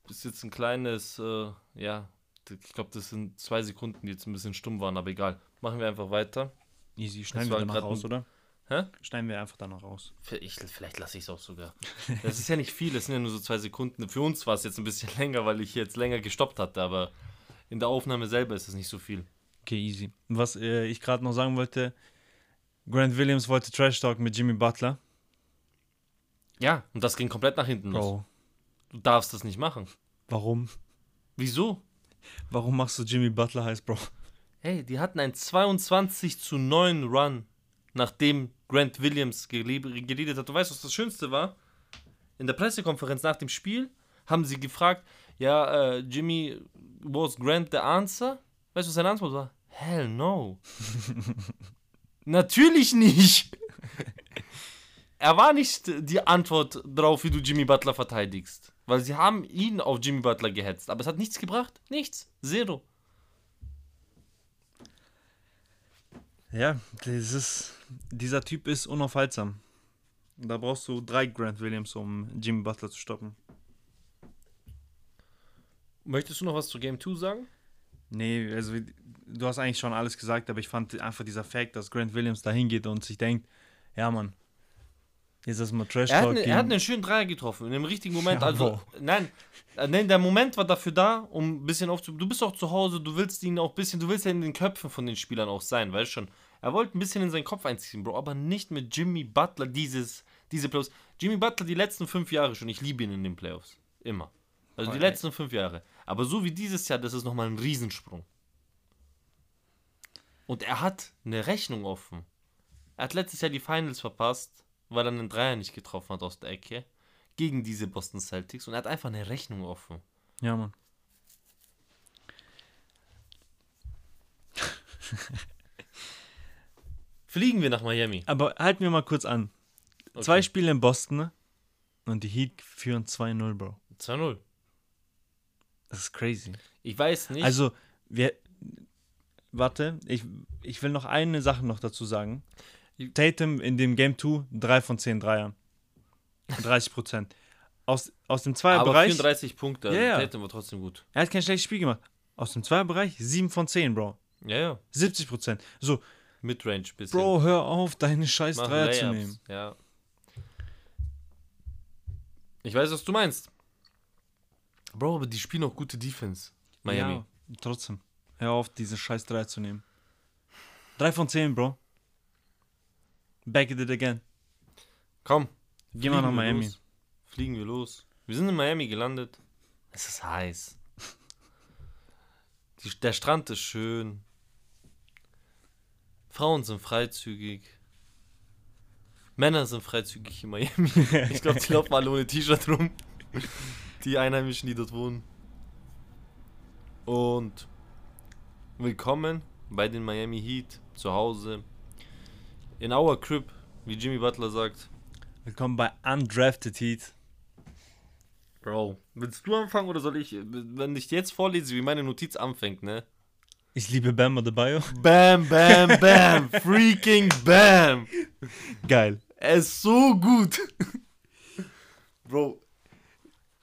Ist jetzt ein kleines, äh, ja, ich glaube, das sind zwei Sekunden, die jetzt ein bisschen stumm waren, aber egal. Machen wir einfach weiter. Easy, Das schneiden wir danach grad raus, ein- oder? Hä? Schneiden wir einfach danach raus. Ich, vielleicht lasse ich es auch sogar. Das ist ja nicht viel, das sind ja nur so zwei Sekunden. Für uns war es jetzt ein bisschen länger, weil ich jetzt länger gestoppt hatte, aber in der Aufnahme selber ist es nicht so viel. Okay, easy. Was äh, ich gerade noch sagen wollte, Grant Williams wollte Trash Talk mit Jimmy Butler. Ja, und das ging komplett nach hinten los. Bro, Du darfst das nicht machen. warum? Wieso? Warum machst du Jimmy Butler heiß, Bro? Hey, die hatten einen 22 zu 9 Run, nachdem Grant Williams geleadet hat. Du weißt, was das Schönste war? In der Pressekonferenz nach dem Spiel haben sie gefragt, ja, äh, Jimmy, was Grant the answer? Weißt du, was seine Antwort war? Hell no. Natürlich nicht. er war nicht die Antwort drauf, wie du Jimmy Butler verteidigst. Weil sie haben ihn auf Jimmy Butler gehetzt. Aber es hat nichts gebracht. Nichts. Zero. Ja, das ist, dieser Typ ist unaufhaltsam. Da brauchst du drei Grant Williams, um Jimmy Butler zu stoppen. Möchtest du noch was zu Game 2 sagen? Nee, also du hast eigentlich schon alles gesagt, aber ich fand einfach dieser Fact, dass Grant Williams da hingeht und sich denkt, ja, Mann, jetzt ist mal Trash Er hat, Talk. ne, er hat einen schönen Dreier getroffen, in dem richtigen Moment. Ja, also, nein, nein, der Moment war dafür da, um ein bisschen aufzu. Du bist auch zu Hause, du willst ihn auch ein bisschen, du willst ja in den Köpfen von den Spielern auch sein, weißt schon. Er wollte ein bisschen in seinen Kopf einziehen, Bro, aber nicht mit Jimmy Butler dieses, diese Playoffs. Jimmy Butler die letzten fünf Jahre schon, ich liebe ihn in den Playoffs. Immer. Also die Okay. letzten fünf Jahre. Aber so wie dieses Jahr, das ist nochmal ein Riesensprung. Und er hat eine Rechnung offen. Er hat letztes Jahr die Finals verpasst, weil er einen Dreier nicht getroffen hat aus der Ecke. Gegen diese Boston Celtics. Und er hat einfach eine Rechnung offen. Ja, Mann. Fliegen wir nach Miami. Aber halten wir mal kurz an. Okay. Zwei Spiele in Boston ne? und die Heat führen 2-0, Bro. 2-0. Das ist crazy. Ich weiß nicht. Also, wir. Warte, ich, ich will noch eine Sache noch dazu sagen. Tatum in dem Game 2, 3 von 10 Dreiern. 30 Prozent. Aus, aus dem aber Zweierbereich. 34 Punkte. Ja, ja. Tatum war trotzdem gut. Er hat kein schlechtes Spiel gemacht. Aus dem Zweierbereich 7 von 10, Bro. Ja, ja. 70 Prozent. So, Midrange bisschen. Bro, hör auf, deine scheiß Mach Dreier zu nehmen. Ja. Ich weiß, was du meinst. Bro, aber die spielen auch gute Defense. Miami. Ja, trotzdem. Hör auf, diese scheiß Dreier zu nehmen. 3 von 10, Bro. Back at it again. Komm. Gehen wir nach Miami. Los. Fliegen wir los. Wir sind in Miami gelandet. Es ist heiß. Die, der Strand ist schön. Frauen sind freizügig. Männer sind freizügig in Miami. Ich glaube, die laufen alle ohne T-Shirt rum. Die Einheimischen, die dort wohnen. Und willkommen bei den Miami Heat zu Hause. In our crib, wie Jimmy Butler sagt. Willkommen bei Undrafted Heat. Bro, willst du anfangen oder soll ich? Wenn ich jetzt vorlese, wie meine Notiz anfängt, ne? Ich liebe Bam Adebayo. Bam, bam, bam, freaking bam. Geil. Er ist so gut. Bro,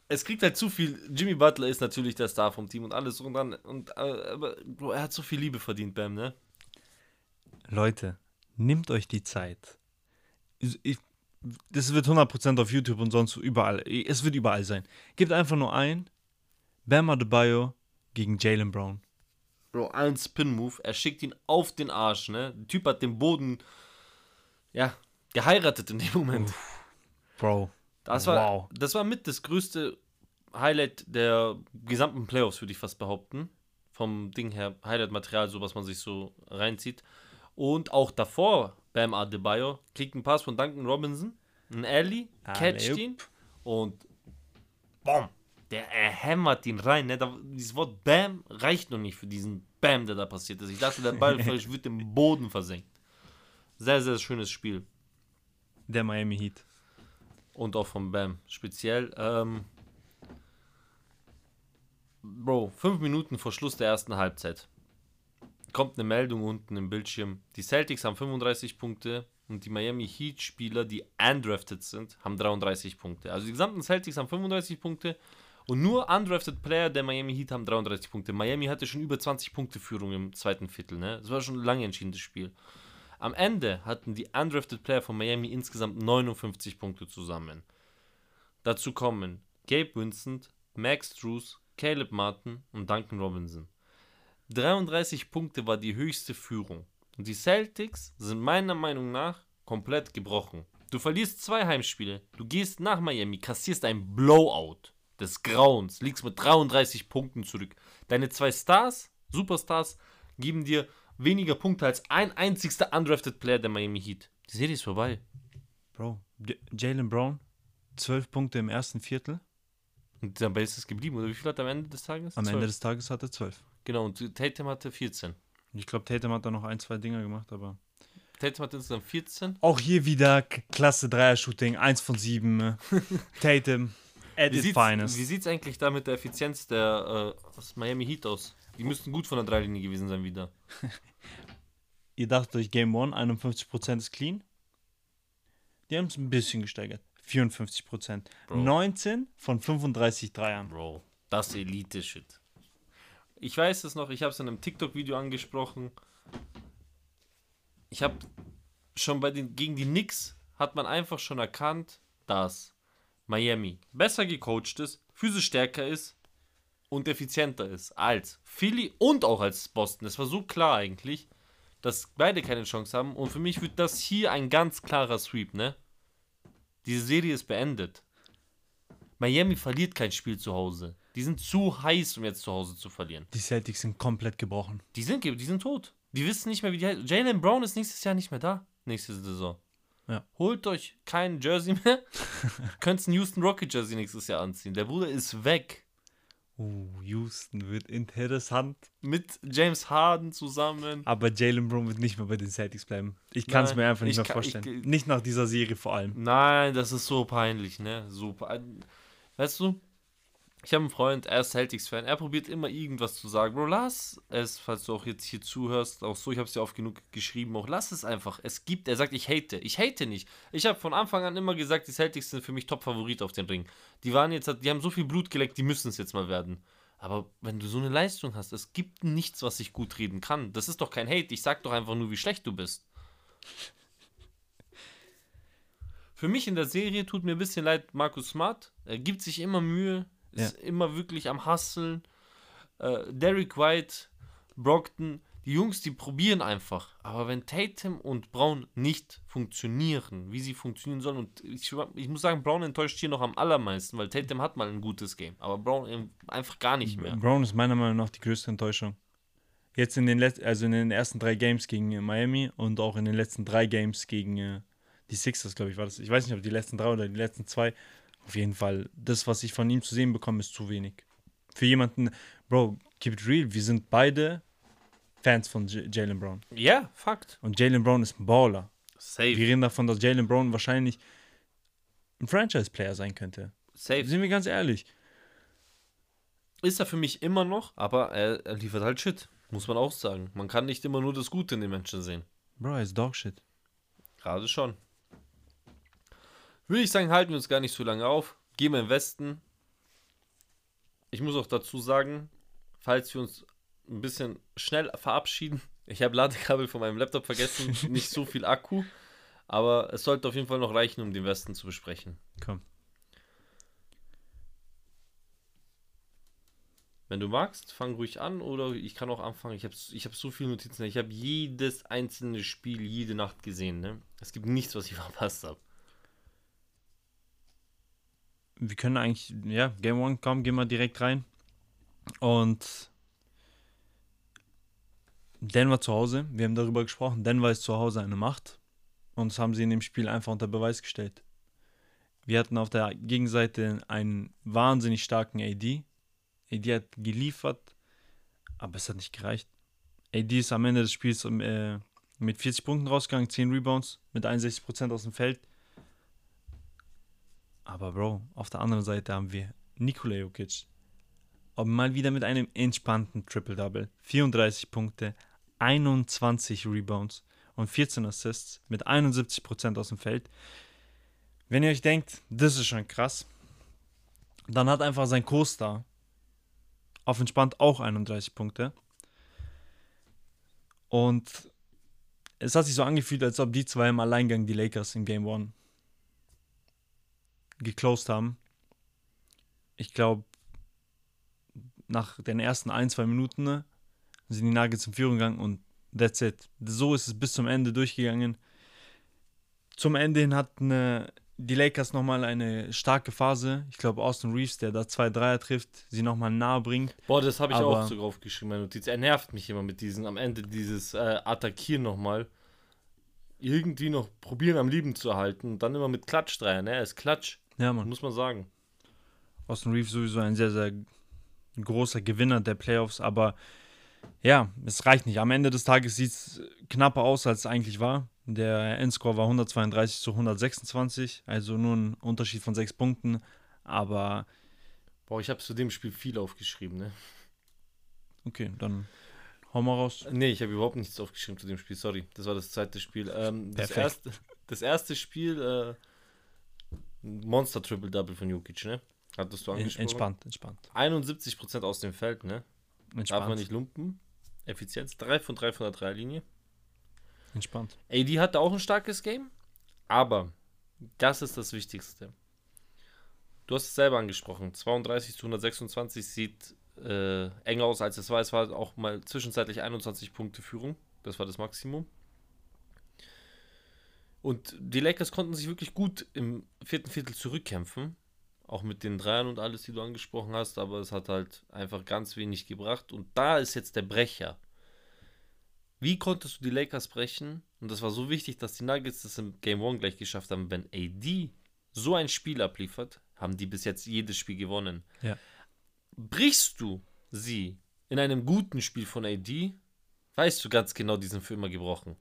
es kriegt halt zu viel. Jimmy Butler ist natürlich der Star vom Team und alles so und dann. Und, äh, aber, Bro, er hat so viel Liebe verdient, Bam, ne? Leute, nehmt euch die Zeit. Ich, das wird 100% auf YouTube und sonst überall. Es wird überall sein. Gebt einfach nur ein. Bam Adebayo gegen Jalen Brown. Bro, ein Spin-Move. Er schickt ihn auf den Arsch, ne? Der Typ hat den Boden, ja, geheiratet in dem Moment. Bro. Das war, Wow. das war mit das größte Highlight der gesamten Playoffs, würde ich fast behaupten. Vom Ding her, Highlight-Material, so was man sich so reinzieht. Und auch davor, Bam Adebayo kriegt einen Pass von Duncan Robinson, ein Alley, catcht Alley-oop. ihn und BOM! Der er hämmert ihn rein. Ne? Da, dieses Wort Bam reicht noch nicht für diesen Bam, der da passiert ist. Ich dachte, der Ball wird im Boden versenkt. Sehr, sehr schönes Spiel. Der Miami Heat. Und auch von Bam. Speziell. Ähm, Bro, fünf Minuten vor Schluss der ersten Halbzeit. Kommt eine Meldung unten im Bildschirm. Die Celtics haben 35 Punkte und die Miami Heat-Spieler, die undrafted sind, haben 33 Punkte. Also die gesamten Celtics haben 35 Punkte und nur undrafted Player der Miami Heat haben 33 Punkte. Miami hatte schon über 20 Punkte Führung im zweiten Viertel. Ne? Das war schon ein lange entschiedenes Spiel. Am Ende hatten die undrafted Player von Miami insgesamt 59 Punkte zusammen. Dazu kommen Gabe Vincent, Max Drews, Caleb Martin und Duncan Robinson. 33 Punkte war die höchste Führung. Und die Celtics sind meiner Meinung nach komplett gebrochen. Du verlierst zwei Heimspiele, du gehst nach Miami, kassierst ein Blowout des Grauens, liegst mit 33 Punkten zurück. Deine zwei Stars, Superstars, geben dir weniger Punkte als ein einzigster undrafted Player der Miami Heat. Die Serie ist vorbei. Bro. Jalen Brown, 12 Punkte im ersten Viertel. Und dabei ist es geblieben. Oder wie viel hat er am Ende des Tages? Am Zwölf. Ende des Tages hat er 12. Genau, und Tatum hatte 14. Ich glaube, Tatum hat da noch ein, zwei Dinger gemacht, aber. Tatum hatte insgesamt 14. Auch hier wieder Klasse 3er-Shooting, 1 von 7. äh. Tatum, at Wie its sieht's, finest. wie sieht's eigentlich da mit der Effizienz der äh, Miami Heat aus? Die müssten gut von der Dreilinie gewesen sein wieder. Ihr dachtet euch Game 1, 51% ist clean. Die haben es ein bisschen gesteigert. 54%. Bro. 19 von 35 Dreiern. Bro, das Elite-Shit. ich weiß es noch, ich habe es in einem TikTok-Video angesprochen. Ich habe schon bei den gegen die Knicks hat man einfach schon erkannt, dass Miami besser gecoacht ist, physisch stärker ist und effizienter ist als Philly und auch als Boston. Es war so klar eigentlich, dass beide keine Chance haben und für mich wird das hier ein ganz klarer Sweep, ne? Diese Serie ist beendet. Miami verliert kein Spiel zu Hause. Die sind zu heiß, um jetzt zu Hause zu verlieren. Die Celtics sind komplett gebrochen. Die sind, die sind tot. Die wissen nicht mehr, wie die heißen. Jalen Brown ist nächstes Jahr nicht mehr da. Nächste Saison. Ja. Holt euch kein Jersey mehr. Könnt ein Houston Rocket Jersey nächstes Jahr anziehen. Der Bruder ist weg. Uh, Houston wird interessant. Mit James Harden zusammen. Aber Jalen Brown wird nicht mehr bei den Celtics bleiben. Ich kann es mir einfach nicht ich mehr kann- vorstellen. ich- nicht nach dieser Serie vor allem. Nein, das ist so peinlich, ne? Super. Weißt du, ich habe einen Freund, er ist Celtics-Fan, er probiert immer irgendwas zu sagen. Bro, lass es, falls du auch jetzt hier zuhörst, auch so, ich habe es dir oft genug geschrieben, auch lass es einfach. Es gibt, er sagt, ich hate. Ich hate nicht. Ich habe von Anfang an immer gesagt, die Celtics sind für mich Top-Favorit auf den Ring. Die waren jetzt, die haben so viel Blut geleckt, die müssen es jetzt mal werden. Aber wenn du so eine Leistung hast, es gibt nichts, was ich gut reden kann. Das ist doch kein Hate. Ich sag doch einfach nur, wie schlecht du bist. Für mich in der Serie tut mir ein bisschen leid Markus Smart. Er gibt sich immer Mühe, ist immer wirklich am Hasseln. Äh, Derek White, Brockton, die Jungs, die probieren einfach. Aber wenn Tatum und Brown nicht funktionieren, wie sie funktionieren sollen, und ich, ich muss sagen, Brown enttäuscht hier noch am allermeisten, weil Tatum hat mal ein gutes Game, aber Brown einfach gar nicht mehr. Brown ist meiner Meinung nach die größte Enttäuschung. Jetzt in den Let also in den ersten drei Games gegen äh, Miami und auch in den letzten drei Games gegen äh, die Sixers, glaube ich, war das. Ich weiß nicht, ob die letzten drei oder die letzten zwei. Auf jeden Fall, das, was ich von ihm zu sehen bekomme, ist zu wenig. Für jemanden, Bro, keep it real, wir sind beide Fans von Jalen Brown. Ja, Fakt. Und Jalen Brown ist ein Baller. Safe. Wir reden davon, dass Jalen Brown wahrscheinlich ein Franchise-Player sein könnte. Safe. Sind wir ganz ehrlich. Ist er für mich immer noch, aber er, er liefert halt Shit. Muss man auch sagen. Man kann nicht immer nur das Gute in den Menschen sehen. Bro, er ist Dogshit. Gerade schon. Würde ich sagen, halten wir uns gar nicht so lange auf. Gehen wir im Westen. Ich muss auch dazu sagen, falls wir uns ein bisschen schnell verabschieden. Ich habe Ladekabel von meinem Laptop vergessen, nicht so viel Akku. Aber es sollte auf jeden Fall noch reichen, um den Westen zu besprechen. Komm. Wenn du magst, fang ruhig an oder ich kann auch anfangen. Ich habe ich hab so viele Notizen. Ich habe jedes einzelne Spiel jede Nacht gesehen. Ne? Es gibt nichts, was ich verpasst habe. Wir können eigentlich, ja, Game One, komm, gehen wir direkt rein. Und Denver zu Hause, wir haben darüber gesprochen, Denver ist zu Hause eine Macht. Und das haben sie in dem Spiel einfach unter Beweis gestellt. Wir hatten auf der Gegenseite einen wahnsinnig starken AD. AD hat geliefert, aber es hat nicht gereicht. AD ist am Ende des Spiels äh, mit 40 Punkten rausgegangen, 10 Rebounds, mit 61% aus dem Feld. Aber Bro, auf der anderen Seite haben wir Nikola Jokic. Aber mal wieder mit einem entspannten Triple-Double. 34 Punkte, 21 Rebounds und 14 Assists mit 71% aus dem Feld. Wenn ihr euch denkt, das ist schon krass, dann hat einfach sein Co-Star auf entspannt auch 31 Punkte. Und es hat sich so angefühlt, als ob die zwei im Alleingang die Lakers in Game One geclosed haben. Ich glaube, nach den ersten ein, zwei Minuten ne, sind die Nuggets in Führung gegangen und that's it. So ist es bis zum Ende durchgegangen. Zum Ende hin hatten äh, die Lakers nochmal eine starke Phase. Ich glaube, Austin Reeves, der da zwei Dreier trifft, sie nochmal nahe bringt. Boah, das habe ich Aber- auch sogar aufgeschrieben, meine Notiz. Er nervt mich immer mit diesen, am Ende dieses äh, Attackieren nochmal. Irgendwie noch probieren am Leben zu erhalten und dann immer mit Klatschdreier, ne? Er ist Klatsch, Ja, Mann. muss man sagen. Austin Reeves sowieso ein sehr, sehr großer Gewinner der Playoffs, aber ja, es reicht nicht. Am Ende des Tages sieht es knapper aus, als es eigentlich war. Der Endscore war 132 zu 126, also nur ein Unterschied von sechs Punkten, aber Boah, ich habe zu dem Spiel viel aufgeschrieben, ne? okay, dann hau mal raus. Nee, ich habe überhaupt nichts aufgeschrieben zu dem Spiel, sorry. Das war das zweite Spiel. Ähm, das, erste, das erste Spiel, äh, Monster Triple Double von Jokic, ne? Hattest du En- angesprochen? Entspannt, entspannt. 71% aus dem Feld, ne? Darf man Entspannt. nicht lumpen. Effizienz. 3 von 3 von der Dreierlinie. Entspannt. AD hatte auch ein starkes Game, aber das ist das Wichtigste. Du hast es selber angesprochen. 32 zu 126 sieht äh, enger aus, als es war. Es war auch mal zwischenzeitlich 21 Punkte Führung. Das war das Maximum. Und die Lakers konnten sich wirklich gut im vierten Viertel zurückkämpfen. Auch mit den Dreiern und alles, die du angesprochen hast. Aber es hat halt einfach ganz wenig gebracht. Und da ist jetzt der Brecher. Wie konntest du die Lakers brechen? Und das war so wichtig, dass die Nuggets das im Game One gleich geschafft haben. Wenn AD so ein Spiel abliefert, haben die bis jetzt jedes Spiel gewonnen. Ja. Brichst du sie in einem guten Spiel von AD, weißt du ganz genau, die sind für immer gebrochen.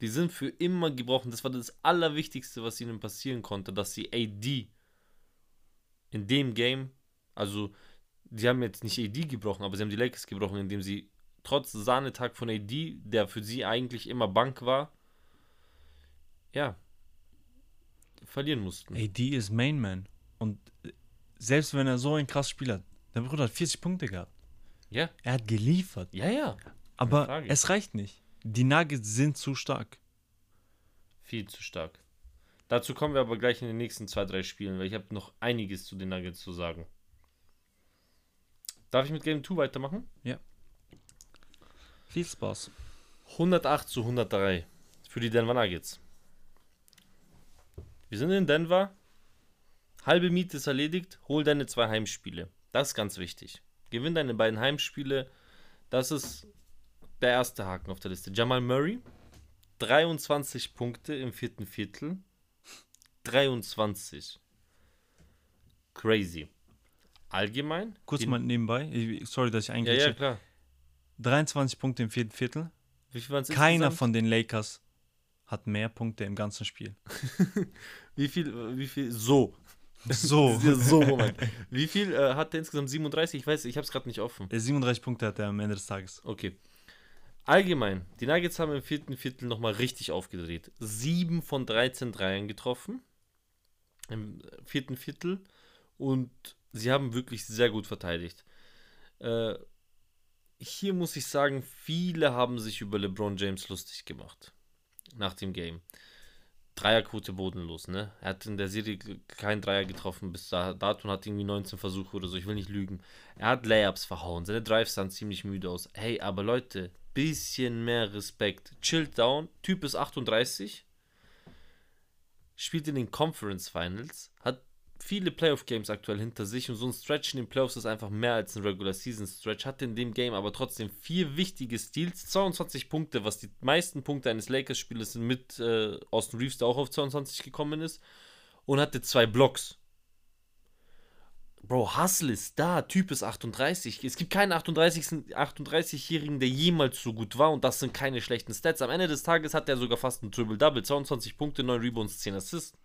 Die sind für immer gebrochen. Das war das Allerwichtigste, was ihnen passieren konnte, dass sie AD in dem Game, also die haben jetzt nicht AD gebrochen, aber sie haben die Lakers gebrochen, indem sie trotz Sahnetag von AD, der für sie eigentlich immer Bank war, ja, verlieren mussten. AD ist Mainman. Und äh, selbst wenn er so ein krasses Spiel hat, der Bruder hat 40 Punkte gehabt. Ja, Er hat geliefert. ja, ja. Aber es reicht nicht. Die Nuggets sind zu stark. Viel zu stark. Dazu kommen wir aber gleich in den nächsten zwei, drei Spielen, weil ich habe noch einiges zu den Nuggets zu sagen. Darf ich mit Game 2 weitermachen? Viel Spaß. 108 zu 103 für die Denver Nuggets. Wir sind in Denver. Halbe Miete ist erledigt. Hol deine zwei Heimspiele. Das ist ganz wichtig. Gewinn deine beiden Heimspiele. Das ist der erste Haken auf der Liste. Jamal Murray. 23 Punkte im vierten Viertel. 23. Crazy. Allgemein. Kurz mal nebenbei. Sorry, dass ich Ja, eigentlich. ja, klar. 23 Punkte im vierten Viertel. Wie viel waren's Keiner insgesamt? von den Lakers hat mehr Punkte im ganzen Spiel. Wie viel, wie viel, so. So. Ja so Moment. Wie viel äh, hat der insgesamt? 37? Ich weiß, ich habe es gerade nicht offen. Der 37 Punkte hat er am Ende des Tages. Okay. Allgemein, die Nuggets haben im vierten Viertel nochmal richtig aufgedreht. 7 von 13 Dreiern getroffen. Im vierten Viertel. Und sie haben wirklich sehr gut verteidigt. Äh, hier muss ich sagen, viele haben sich über LeBron James lustig gemacht. Nach dem Game. Dreierquote bodenlos, ne? Er hat in der Serie keinen Dreier getroffen bis da, dato und hat irgendwie 19 Versuche oder so, ich will nicht lügen. Er hat Layups verhauen, seine Drives sahen ziemlich müde aus. Hey, aber Leute, bisschen mehr Respekt. Chillt down, Typ ist 38, spielt in den Conference Finals, hat viele Playoff-Games aktuell hinter sich und so ein Stretch in den Playoffs ist einfach mehr als ein Regular-Season-Stretch. Hatte in dem Game aber trotzdem vier wichtige Steals, 22 Punkte, was die meisten Punkte eines Lakers-Spielers sind mit äh, Austin Reeves, der auch auf 22 gekommen ist, und hatte zwei Blocks. Bro, Hustle ist da, Typ ist 38. Es gibt keinen 38 38-Jährigen, der jemals so gut war und das sind keine schlechten Stats. Am Ende des Tages hat er sogar fast ein Triple-Double, 22 Punkte, 9 Rebounds, 10 Assists.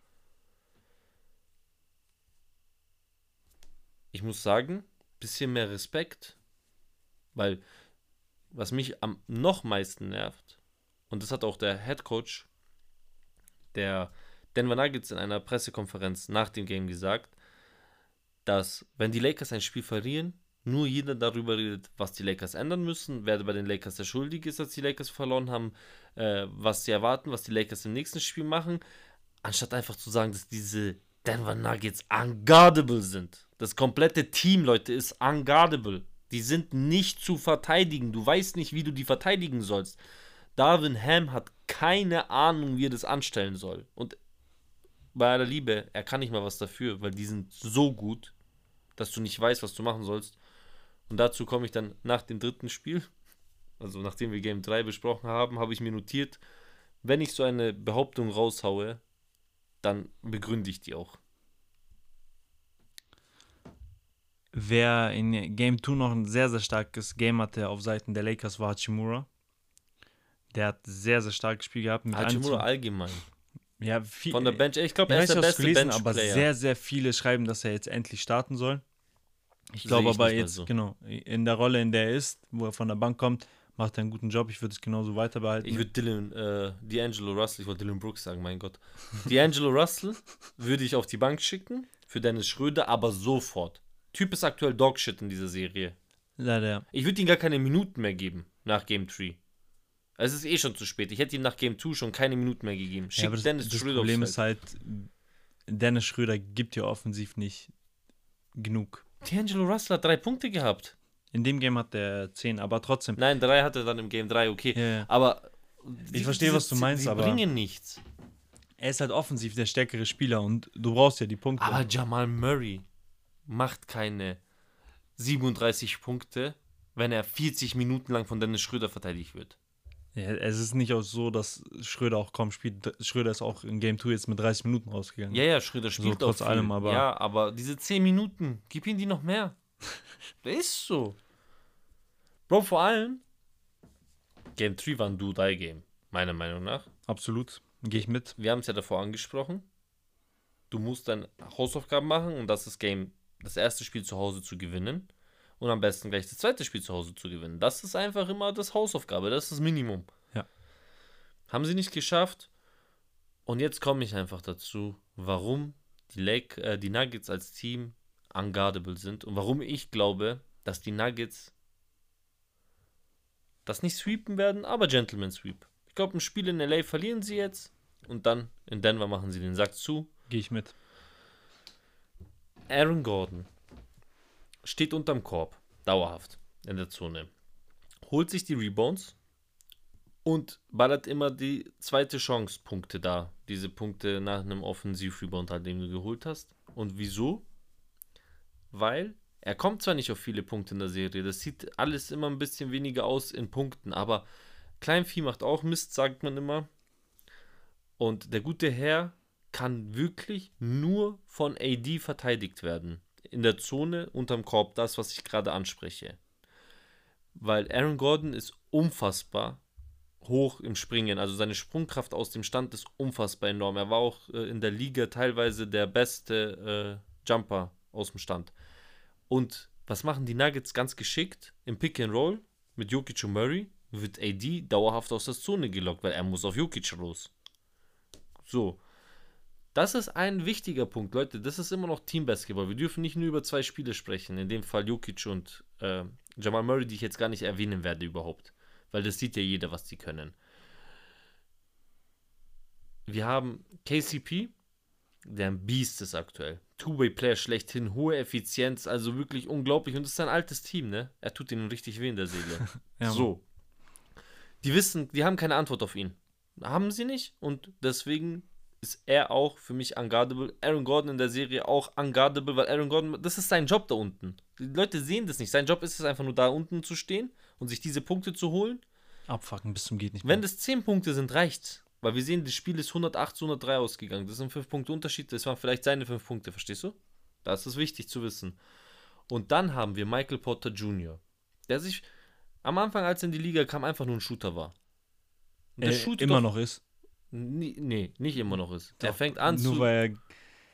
ich muss sagen, bisschen mehr Respekt, weil was mich am noch meisten nervt, und das hat auch der Head Coach der Denver Nuggets in einer Pressekonferenz nach dem Game gesagt, dass wenn die Lakers ein Spiel verlieren, nur jeder darüber redet, was die Lakers ändern müssen, wer bei den Lakers der Schuldige ist, dass die Lakers verloren haben, äh, was sie erwarten, was die Lakers im nächsten Spiel machen, anstatt einfach zu sagen, dass diese Denver Nuggets unguardable sind. Das komplette Team, Leute, ist unguardable. Die sind nicht zu verteidigen. Du weißt nicht, wie du die verteidigen sollst. Darwin Ham hat keine Ahnung, wie er das anstellen soll. Und bei aller Liebe, er kann nicht mal was dafür, weil die sind so gut, dass du nicht weißt, was du machen sollst. Und dazu komme ich dann nach dem dritten Spiel, also nachdem wir Game 3 besprochen haben, habe ich mir notiert, wenn ich so eine Behauptung raushaue, dann begründe ich die auch. Wer in Game 2 noch ein sehr, sehr starkes Game hatte auf Seiten der Lakers war Hachimura. Der hat sehr, sehr starkes Spiel gehabt. Mit Hachimura 21 allgemein. Ja, viel, Von der Bench, ich glaube, er ist der beste gelesen, aber sehr, sehr viele schreiben, dass er jetzt endlich starten soll. Ich glaube aber jetzt, so. genau, in der Rolle, in der er ist, wo er von der Bank kommt, macht er einen guten Job. Ich würde es genauso weiter behalten. Ich würde Dylan, äh, D'Angelo Russell, ich wollte Dylan Brooks sagen, mein Gott. D'Angelo Russell würde ich auf die Bank schicken für Dennis Schröder, aber sofort. Typ ist aktuell Dogshit in dieser Serie. Leider. Ich würde ihm gar keine Minuten mehr geben nach Game 3. Es ist eh schon zu spät. Ich hätte ihm nach Game 2 schon keine Minuten mehr gegeben. Schick ja aber das, Dennis das Schröder Problem ist halt, Dennis Schröder gibt ja offensiv nicht genug. D'Angelo Russell hat drei Punkte gehabt. In dem Game hat er 10, aber trotzdem. Nein, drei hatte er dann im Game 3, okay. Ja. Aber. Ich verstehe, was du meinst, die aber- bringen nichts. Er ist halt offensiv der stärkere Spieler und du brauchst ja die Punkte. Aber Jamal Murray macht keine 37 Punkte, wenn er 40 Minuten lang von Dennis Schröder verteidigt wird. Ja, es ist nicht auch so, dass Schröder auch kaum spielt. Schröder ist auch in Game 2 jetzt mit 30 Minuten rausgegangen. Ja, ja, Schröder spielt auch trotz viel. allem, aber- Ja, aber diese 10 Minuten, gib ihm die noch mehr. das ist so. Bro, vor allem, Game 3 war ein Do-Die-Game, meiner Meinung nach. Absolut. Gehe ich mit. Wir haben es ja davor angesprochen. Du musst deine Hausaufgaben machen und das ist Game, das erste Spiel zu Hause zu gewinnen und am besten gleich das zweite Spiel zu Hause zu gewinnen. Das ist einfach immer das Hausaufgabe, das ist das Minimum. Ja. Haben sie nicht geschafft. Und jetzt komme ich einfach dazu, warum die, Lake, äh, die Nuggets als Team unguardable sind und warum ich glaube, dass die Nuggets das nicht sweepen werden, aber Gentleman Sweep. Ich glaube, ein Spiel in LA verlieren sie jetzt und dann in Denver machen sie den Sack zu. Gehe ich mit. Aaron Gordon steht unterm Korb, dauerhaft in der Zone, holt sich die Rebounds und ballert immer die zweite Chance Punkte da. Diese Punkte nach einem Offensiv-Rebound, halt, den du geholt hast. Und wieso? Weil er kommt zwar nicht auf viele Punkte in der Serie, das sieht alles immer ein bisschen weniger aus in Punkten, aber Kleinvieh macht auch Mist, sagt man immer. Und der gute Herr kann wirklich nur von AD verteidigt werden. In der Zone unterm Korb, das, was ich gerade anspreche. Weil Aaron Gordon ist unfassbar hoch im Springen. Also seine Sprungkraft aus dem Stand ist unfassbar enorm. Er war auch äh, in der Liga teilweise der beste äh, Jumper aus dem Stand. Und was machen die Nuggets ganz geschickt? Im Pick and Roll mit Jokic und Murray wird AD dauerhaft aus der Zone gelockt, weil er muss auf Jokic los. So. Das ist ein wichtiger Punkt, Leute. Das ist immer noch Teambasketball. Wir dürfen nicht nur über zwei Spiele sprechen. In dem Fall Jokic und äh, Jamal Murray, die ich jetzt gar nicht erwähnen werde überhaupt. Weil das sieht ja jeder, was die können. Wir haben KCP, der ein Beast ist aktuell. Two-Way-Player schlechthin, hohe Effizienz, also wirklich unglaublich. Und das ist ein altes Team, ne? Er tut ihnen richtig weh in der Seele. Ja, so. Die wissen, die haben keine Antwort auf ihn. Haben sie nicht und deswegen ist er auch für mich unguardable. Aaron Gordon in der Serie auch unguardable, weil Aaron Gordon, das ist sein Job da unten. Die Leute sehen das nicht. Sein Job ist es einfach nur da unten zu stehen und sich diese Punkte zu holen. Abfucken bis zum geht nicht Wenn das 10 Punkte sind, reicht's. Weil wir sehen, das Spiel ist 108 zu 103 ausgegangen. Das sind 5 Punkte Unterschied. Das waren vielleicht seine 5 Punkte, verstehst du? Das ist wichtig zu wissen. Und dann haben wir Michael Potter Jr., der sich am Anfang, als er in die Liga kam, einfach nur ein Shooter war. Und der äh, immer doch- noch ist. Nee, nee, nicht immer noch ist. er Doch, fängt an Nur zu, weil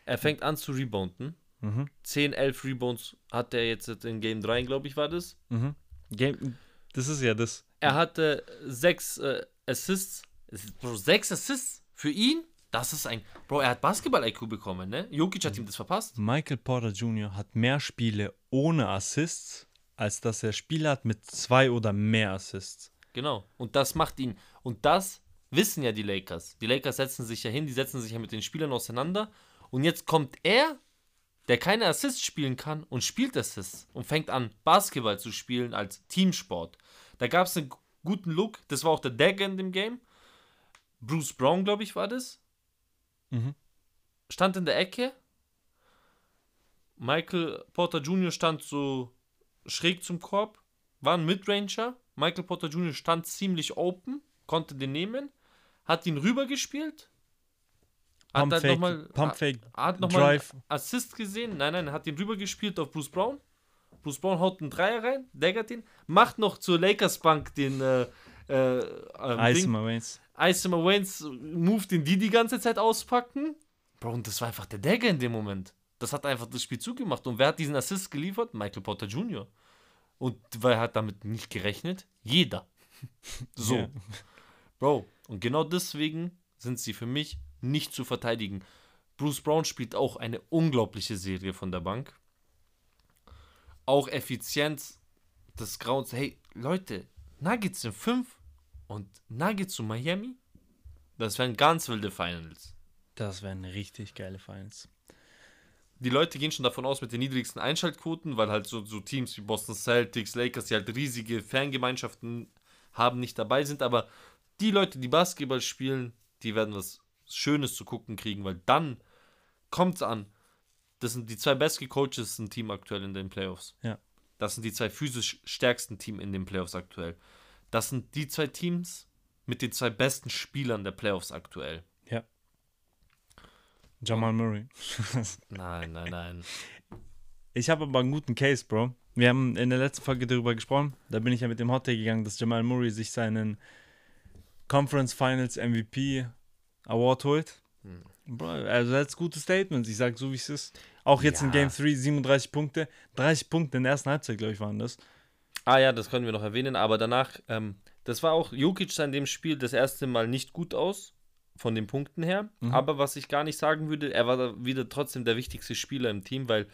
er fängt an zu rebounden. er. Mhm, 10, 11 Rebounds hat er jetzt in Game 3, glaube ich, war das. mhm. Game, das ist ja das. Er hatte 6 äh, Assists. Es ist- Bro, 6 Assists für ihn? Das ist ein. Bro, er hat Basketball-IQ bekommen, ne? Jokic hat ihm das verpasst. Michael Porter Jr. hat mehr Spiele ohne Assists, als dass er Spiele hat mit zwei oder mehr Assists. Genau. Und das macht ihn. Und das wissen ja die Lakers. Die Lakers setzen sich ja hin, die setzen sich ja mit den Spielern auseinander. Und jetzt kommt er, der keine Assists spielen kann, und spielt Assists und fängt an, Basketball zu spielen als Teamsport. Da gab es einen gu- guten Look. Das war auch der Dagger in dem Game. Bruce Brown, glaube ich, war das. Mhm. Stand in der Ecke. Michael Porter Jr. stand so schräg zum Korb. War ein Midranger. Michael Porter Jr. stand ziemlich open, konnte den nehmen, hat ihn rübergespielt. Hat Pump Fake, nochmal hat nochmal Drive. Assist gesehen. Nein, nein, er hat ihn rübergespielt auf Bruce Brown. Bruce Brown haut einen Dreier rein, daggert ihn, macht noch zur Lakers Bank den äh, äh, ähm, Ice. Waynes. Isomer Waynes Move, den die die ganze Zeit auspacken. Bro, und das war einfach der Dagger in dem Moment. Das hat einfach das Spiel zugemacht. Und wer hat diesen Assist geliefert? Michael Potter Jr. Und wer hat damit nicht gerechnet? Jeder. so. Ja. Bro, und genau deswegen sind sie für mich nicht zu verteidigen. Bruce Brown spielt auch eine unglaubliche Serie von der Bank. Auch Effizienz des Grauens. Hey, Leute, Nuggets sind 5 und Nuggets zu Miami? Das wären ganz wilde Finals. Das wären richtig geile Finals. Die Leute gehen schon davon aus mit den niedrigsten Einschaltquoten, weil halt so, so Teams wie Boston Celtics, Lakers, die halt riesige Fangemeinschaften haben, nicht dabei sind. Aber die Leute, die Basketball spielen, die werden was Schönes zu gucken kriegen, weil dann kommt's an. Das sind die zwei bestgecoachesten Team aktuell in den Playoffs. Ja. Das sind die zwei physisch stärksten Team in den Playoffs aktuell. Das sind die zwei Teams mit den zwei besten Spielern der Playoffs aktuell. Ja. Jamal Murray. Nein, nein, nein. Ich habe aber einen guten Case, Bro. Wir haben in der letzten Folge darüber gesprochen. Da bin ich ja mit dem Hot Take gegangen, dass Jamal Murray sich seinen Conference Finals MVP Award holt. Hm. Bro, also das ist gute Statements. Ich sag so, wie es ist. Auch jetzt in Ja. Game 3 37 Punkte. 30 Punkte in der ersten Halbzeit, glaube ich, waren das. Ah ja, das können wir noch erwähnen, aber danach, ähm, das war auch, Jokic sah in dem Spiel das erste Mal nicht gut aus, von den Punkten her. Mhm. Aber was ich gar nicht sagen würde, er war wieder trotzdem der wichtigste Spieler im Team, weil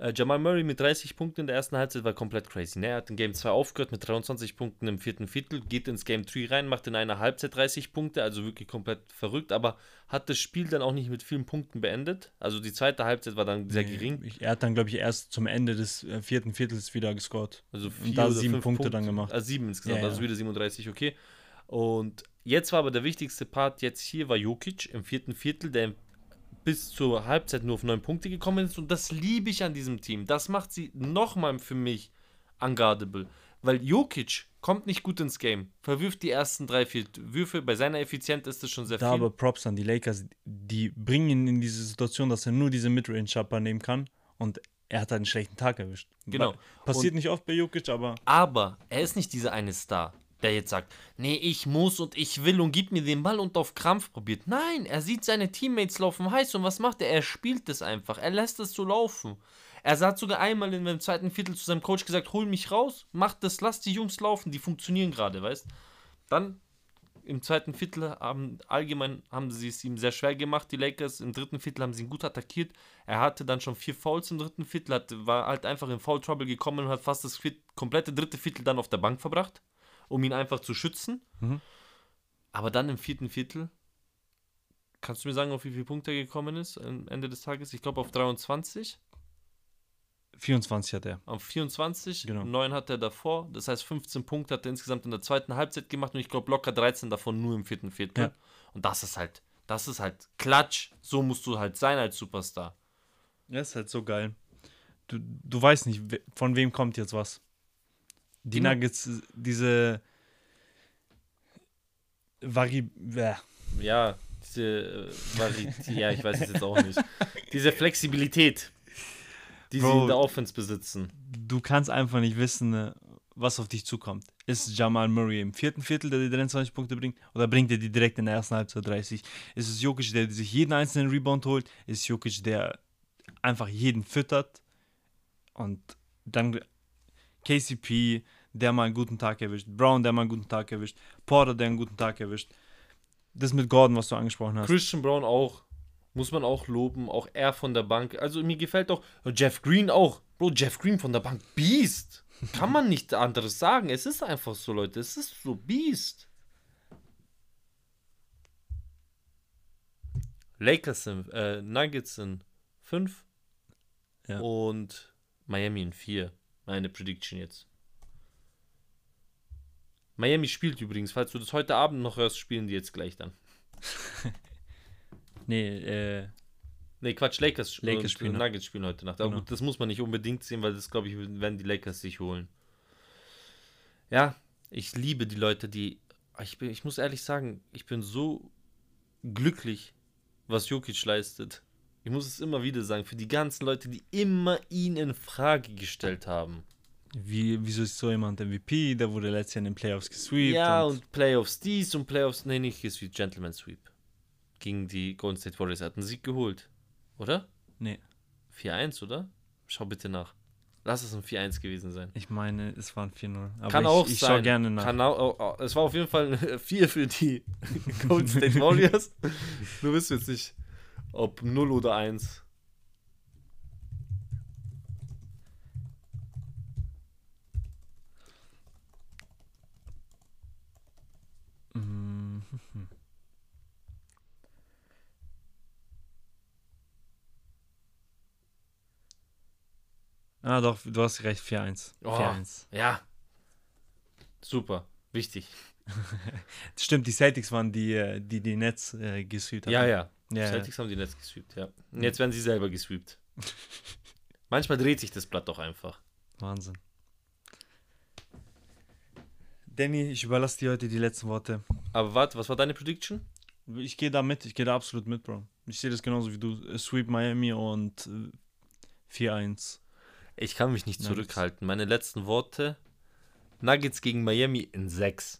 äh, Jamal Murray mit 30 Punkten in der ersten Halbzeit war komplett crazy. Ne? Er hat in Game 2 aufgehört mit 23 Punkten im vierten Viertel, geht ins Game 3 rein, macht in einer Halbzeit 30 Punkte, also wirklich komplett verrückt, aber hat das Spiel dann auch nicht mit vielen Punkten beendet. Also die zweite Halbzeit war dann sehr Nee, gering. Ich, er hat dann, glaube ich, erst zum Ende des äh, vierten Viertels wieder gescored. Also Und da sieben Punkte Punkte dann gemacht. Also sieben insgesamt, Ja, ja. also wieder 37, okay. Und jetzt war aber der wichtigste Part jetzt hier war Jokic im vierten Viertel, der bis zur Halbzeit nur auf neun Punkte gekommen ist. Und das liebe ich an diesem Team. Das macht sie nochmal für mich unguardable. Weil Jokic kommt nicht gut ins Game, verwirft die ersten drei, vier Würfe. Bei seiner Effizienz ist es schon sehr Da viel. aber Props an die Lakers, die bringen ihn in diese Situation, dass er nur diese Midrange-Jumper nehmen kann und er hat einen schlechten Tag erwischt. Genau. Passiert nicht oft bei Jokic, aber Aber er ist nicht dieser eine Star, der jetzt sagt, nee, ich muss und ich will und gib mir den Ball und auf Krampf probiert. Nein, er sieht seine Teammates laufen heiß und was macht er? Er spielt es einfach. Er lässt es so laufen. Er hat sogar einmal in dem zweiten Viertel zu seinem Coach gesagt, hol mich raus, mach das, lass die Jungs laufen, die funktionieren gerade, weißt? Dann im zweiten Viertel haben allgemein haben sie es ihm sehr schwer gemacht, die Lakers. Im dritten Viertel haben sie ihn gut attackiert. Er hatte dann schon vier Fouls im dritten Viertel, hat, war halt einfach in Foul Trouble gekommen und hat fast das komplette dritte Viertel dann auf der Bank verbracht, um ihn einfach zu schützen. Mhm. Aber dann im vierten Viertel, kannst du mir sagen, auf wie viele Punkte er gekommen ist am Ende des Tages? Ich glaube auf 23, 24 hat er. auf 24, Genau. 9 hat er davor. Das heißt, 15 Punkte hat er insgesamt in der zweiten Halbzeit gemacht und ich glaube locker 13 davon nur im vierten Viertel. Ja. Und das ist halt, das ist halt Klatsch. So musst du halt sein als Superstar. Ja, ist halt so geil. Du, du weißt nicht, von wem kommt jetzt was. Die Genau. Nuggets, diese Vari. Ja, diese äh, Vari- ja, ich weiß es jetzt auch nicht. Diese Flexibilität, die sie Bro. in der Offense besitzen. du kannst einfach nicht wissen, äh, was auf dich zukommt. Ist Jamal Murray im vierten Viertel, der die 23 Punkte bringt, oder bringt er die direkt in der ersten Halbzeit 30? Ist es Jokic, der sich jeden einzelnen Rebound holt? Ist Jokic, der einfach jeden füttert? Und dann KCP, der mal einen guten Tag erwischt, Brown, der mal einen guten Tag erwischt, Porter, der einen guten Tag erwischt. Das mit Gordon, was du angesprochen hast. Christian Brown auch. Muss man auch loben. Auch er von der Bank. Also mir gefällt auch Jeff Green auch. Bro, Jeff Green von der Bank. Beast. Kann man nicht anderes sagen. Es ist einfach so, Leute. Es ist so Beast. Lakers sind, äh, Nuggets sind 5 Ja. und Miami in 4. Meine Prediction jetzt. Miami spielt übrigens, falls du das heute Abend noch hörst, spielen die jetzt gleich dann. Nee, äh, Nee, Quatsch, Lakers, Lakers spielen, Nuggets spielen heute Nacht. Aber Genau. gut, das muss man nicht unbedingt sehen, weil das, glaube ich, werden die Lakers sich holen. Ja, ich liebe die Leute, die. Ich, bin, ich muss ehrlich sagen, ich bin so glücklich, was Jokic leistet. Ich muss es immer wieder sagen, für die ganzen Leute, die immer ihn in Frage gestellt haben. wie, wieso ist so jemand MVP? Der wurde letztes Jahr in den Playoffs gesweept. ja, und, Playoffs dies und Playoffs. Nee, nicht gesweept, Gentleman Sweep. Gegen die Golden State Warriors. Er hat einen Sieg geholt. Oder? Nee. 4-1, oder? Schau bitte nach. Lass es ein 4-1 gewesen sein. Ich meine, es waren 4-0. Aber Kann ich, auch ich sein. schaue gerne nach. Kann auch, oh, oh, es war auf jeden Fall ein 4 für die Golden State Warriors. Du wirst jetzt nicht, ob 0 oder 1. Ah, doch, du hast recht, 4-1. Oh, Ja. Super, wichtig. Stimmt, die Celtics waren die, äh, die die Netz äh, gesüht haben. Ja, ja ja. Celtics haben die Netz gesweept, ja. Und jetzt werden sie selber gesweept. Manchmal dreht sich das Blatt doch einfach. Wahnsinn. Danny, ich überlasse dir heute die letzten Worte. Aber warte, was war deine Prediction? Ich gehe da mit, ich gehe da absolut mit, Bro. Ich sehe das genauso wie du. Äh, Sweep Miami und äh, 4-1. Ich kann mich nicht Nuggets. zurückhalten. Meine letzten Worte: Nuggets gegen Miami in 6.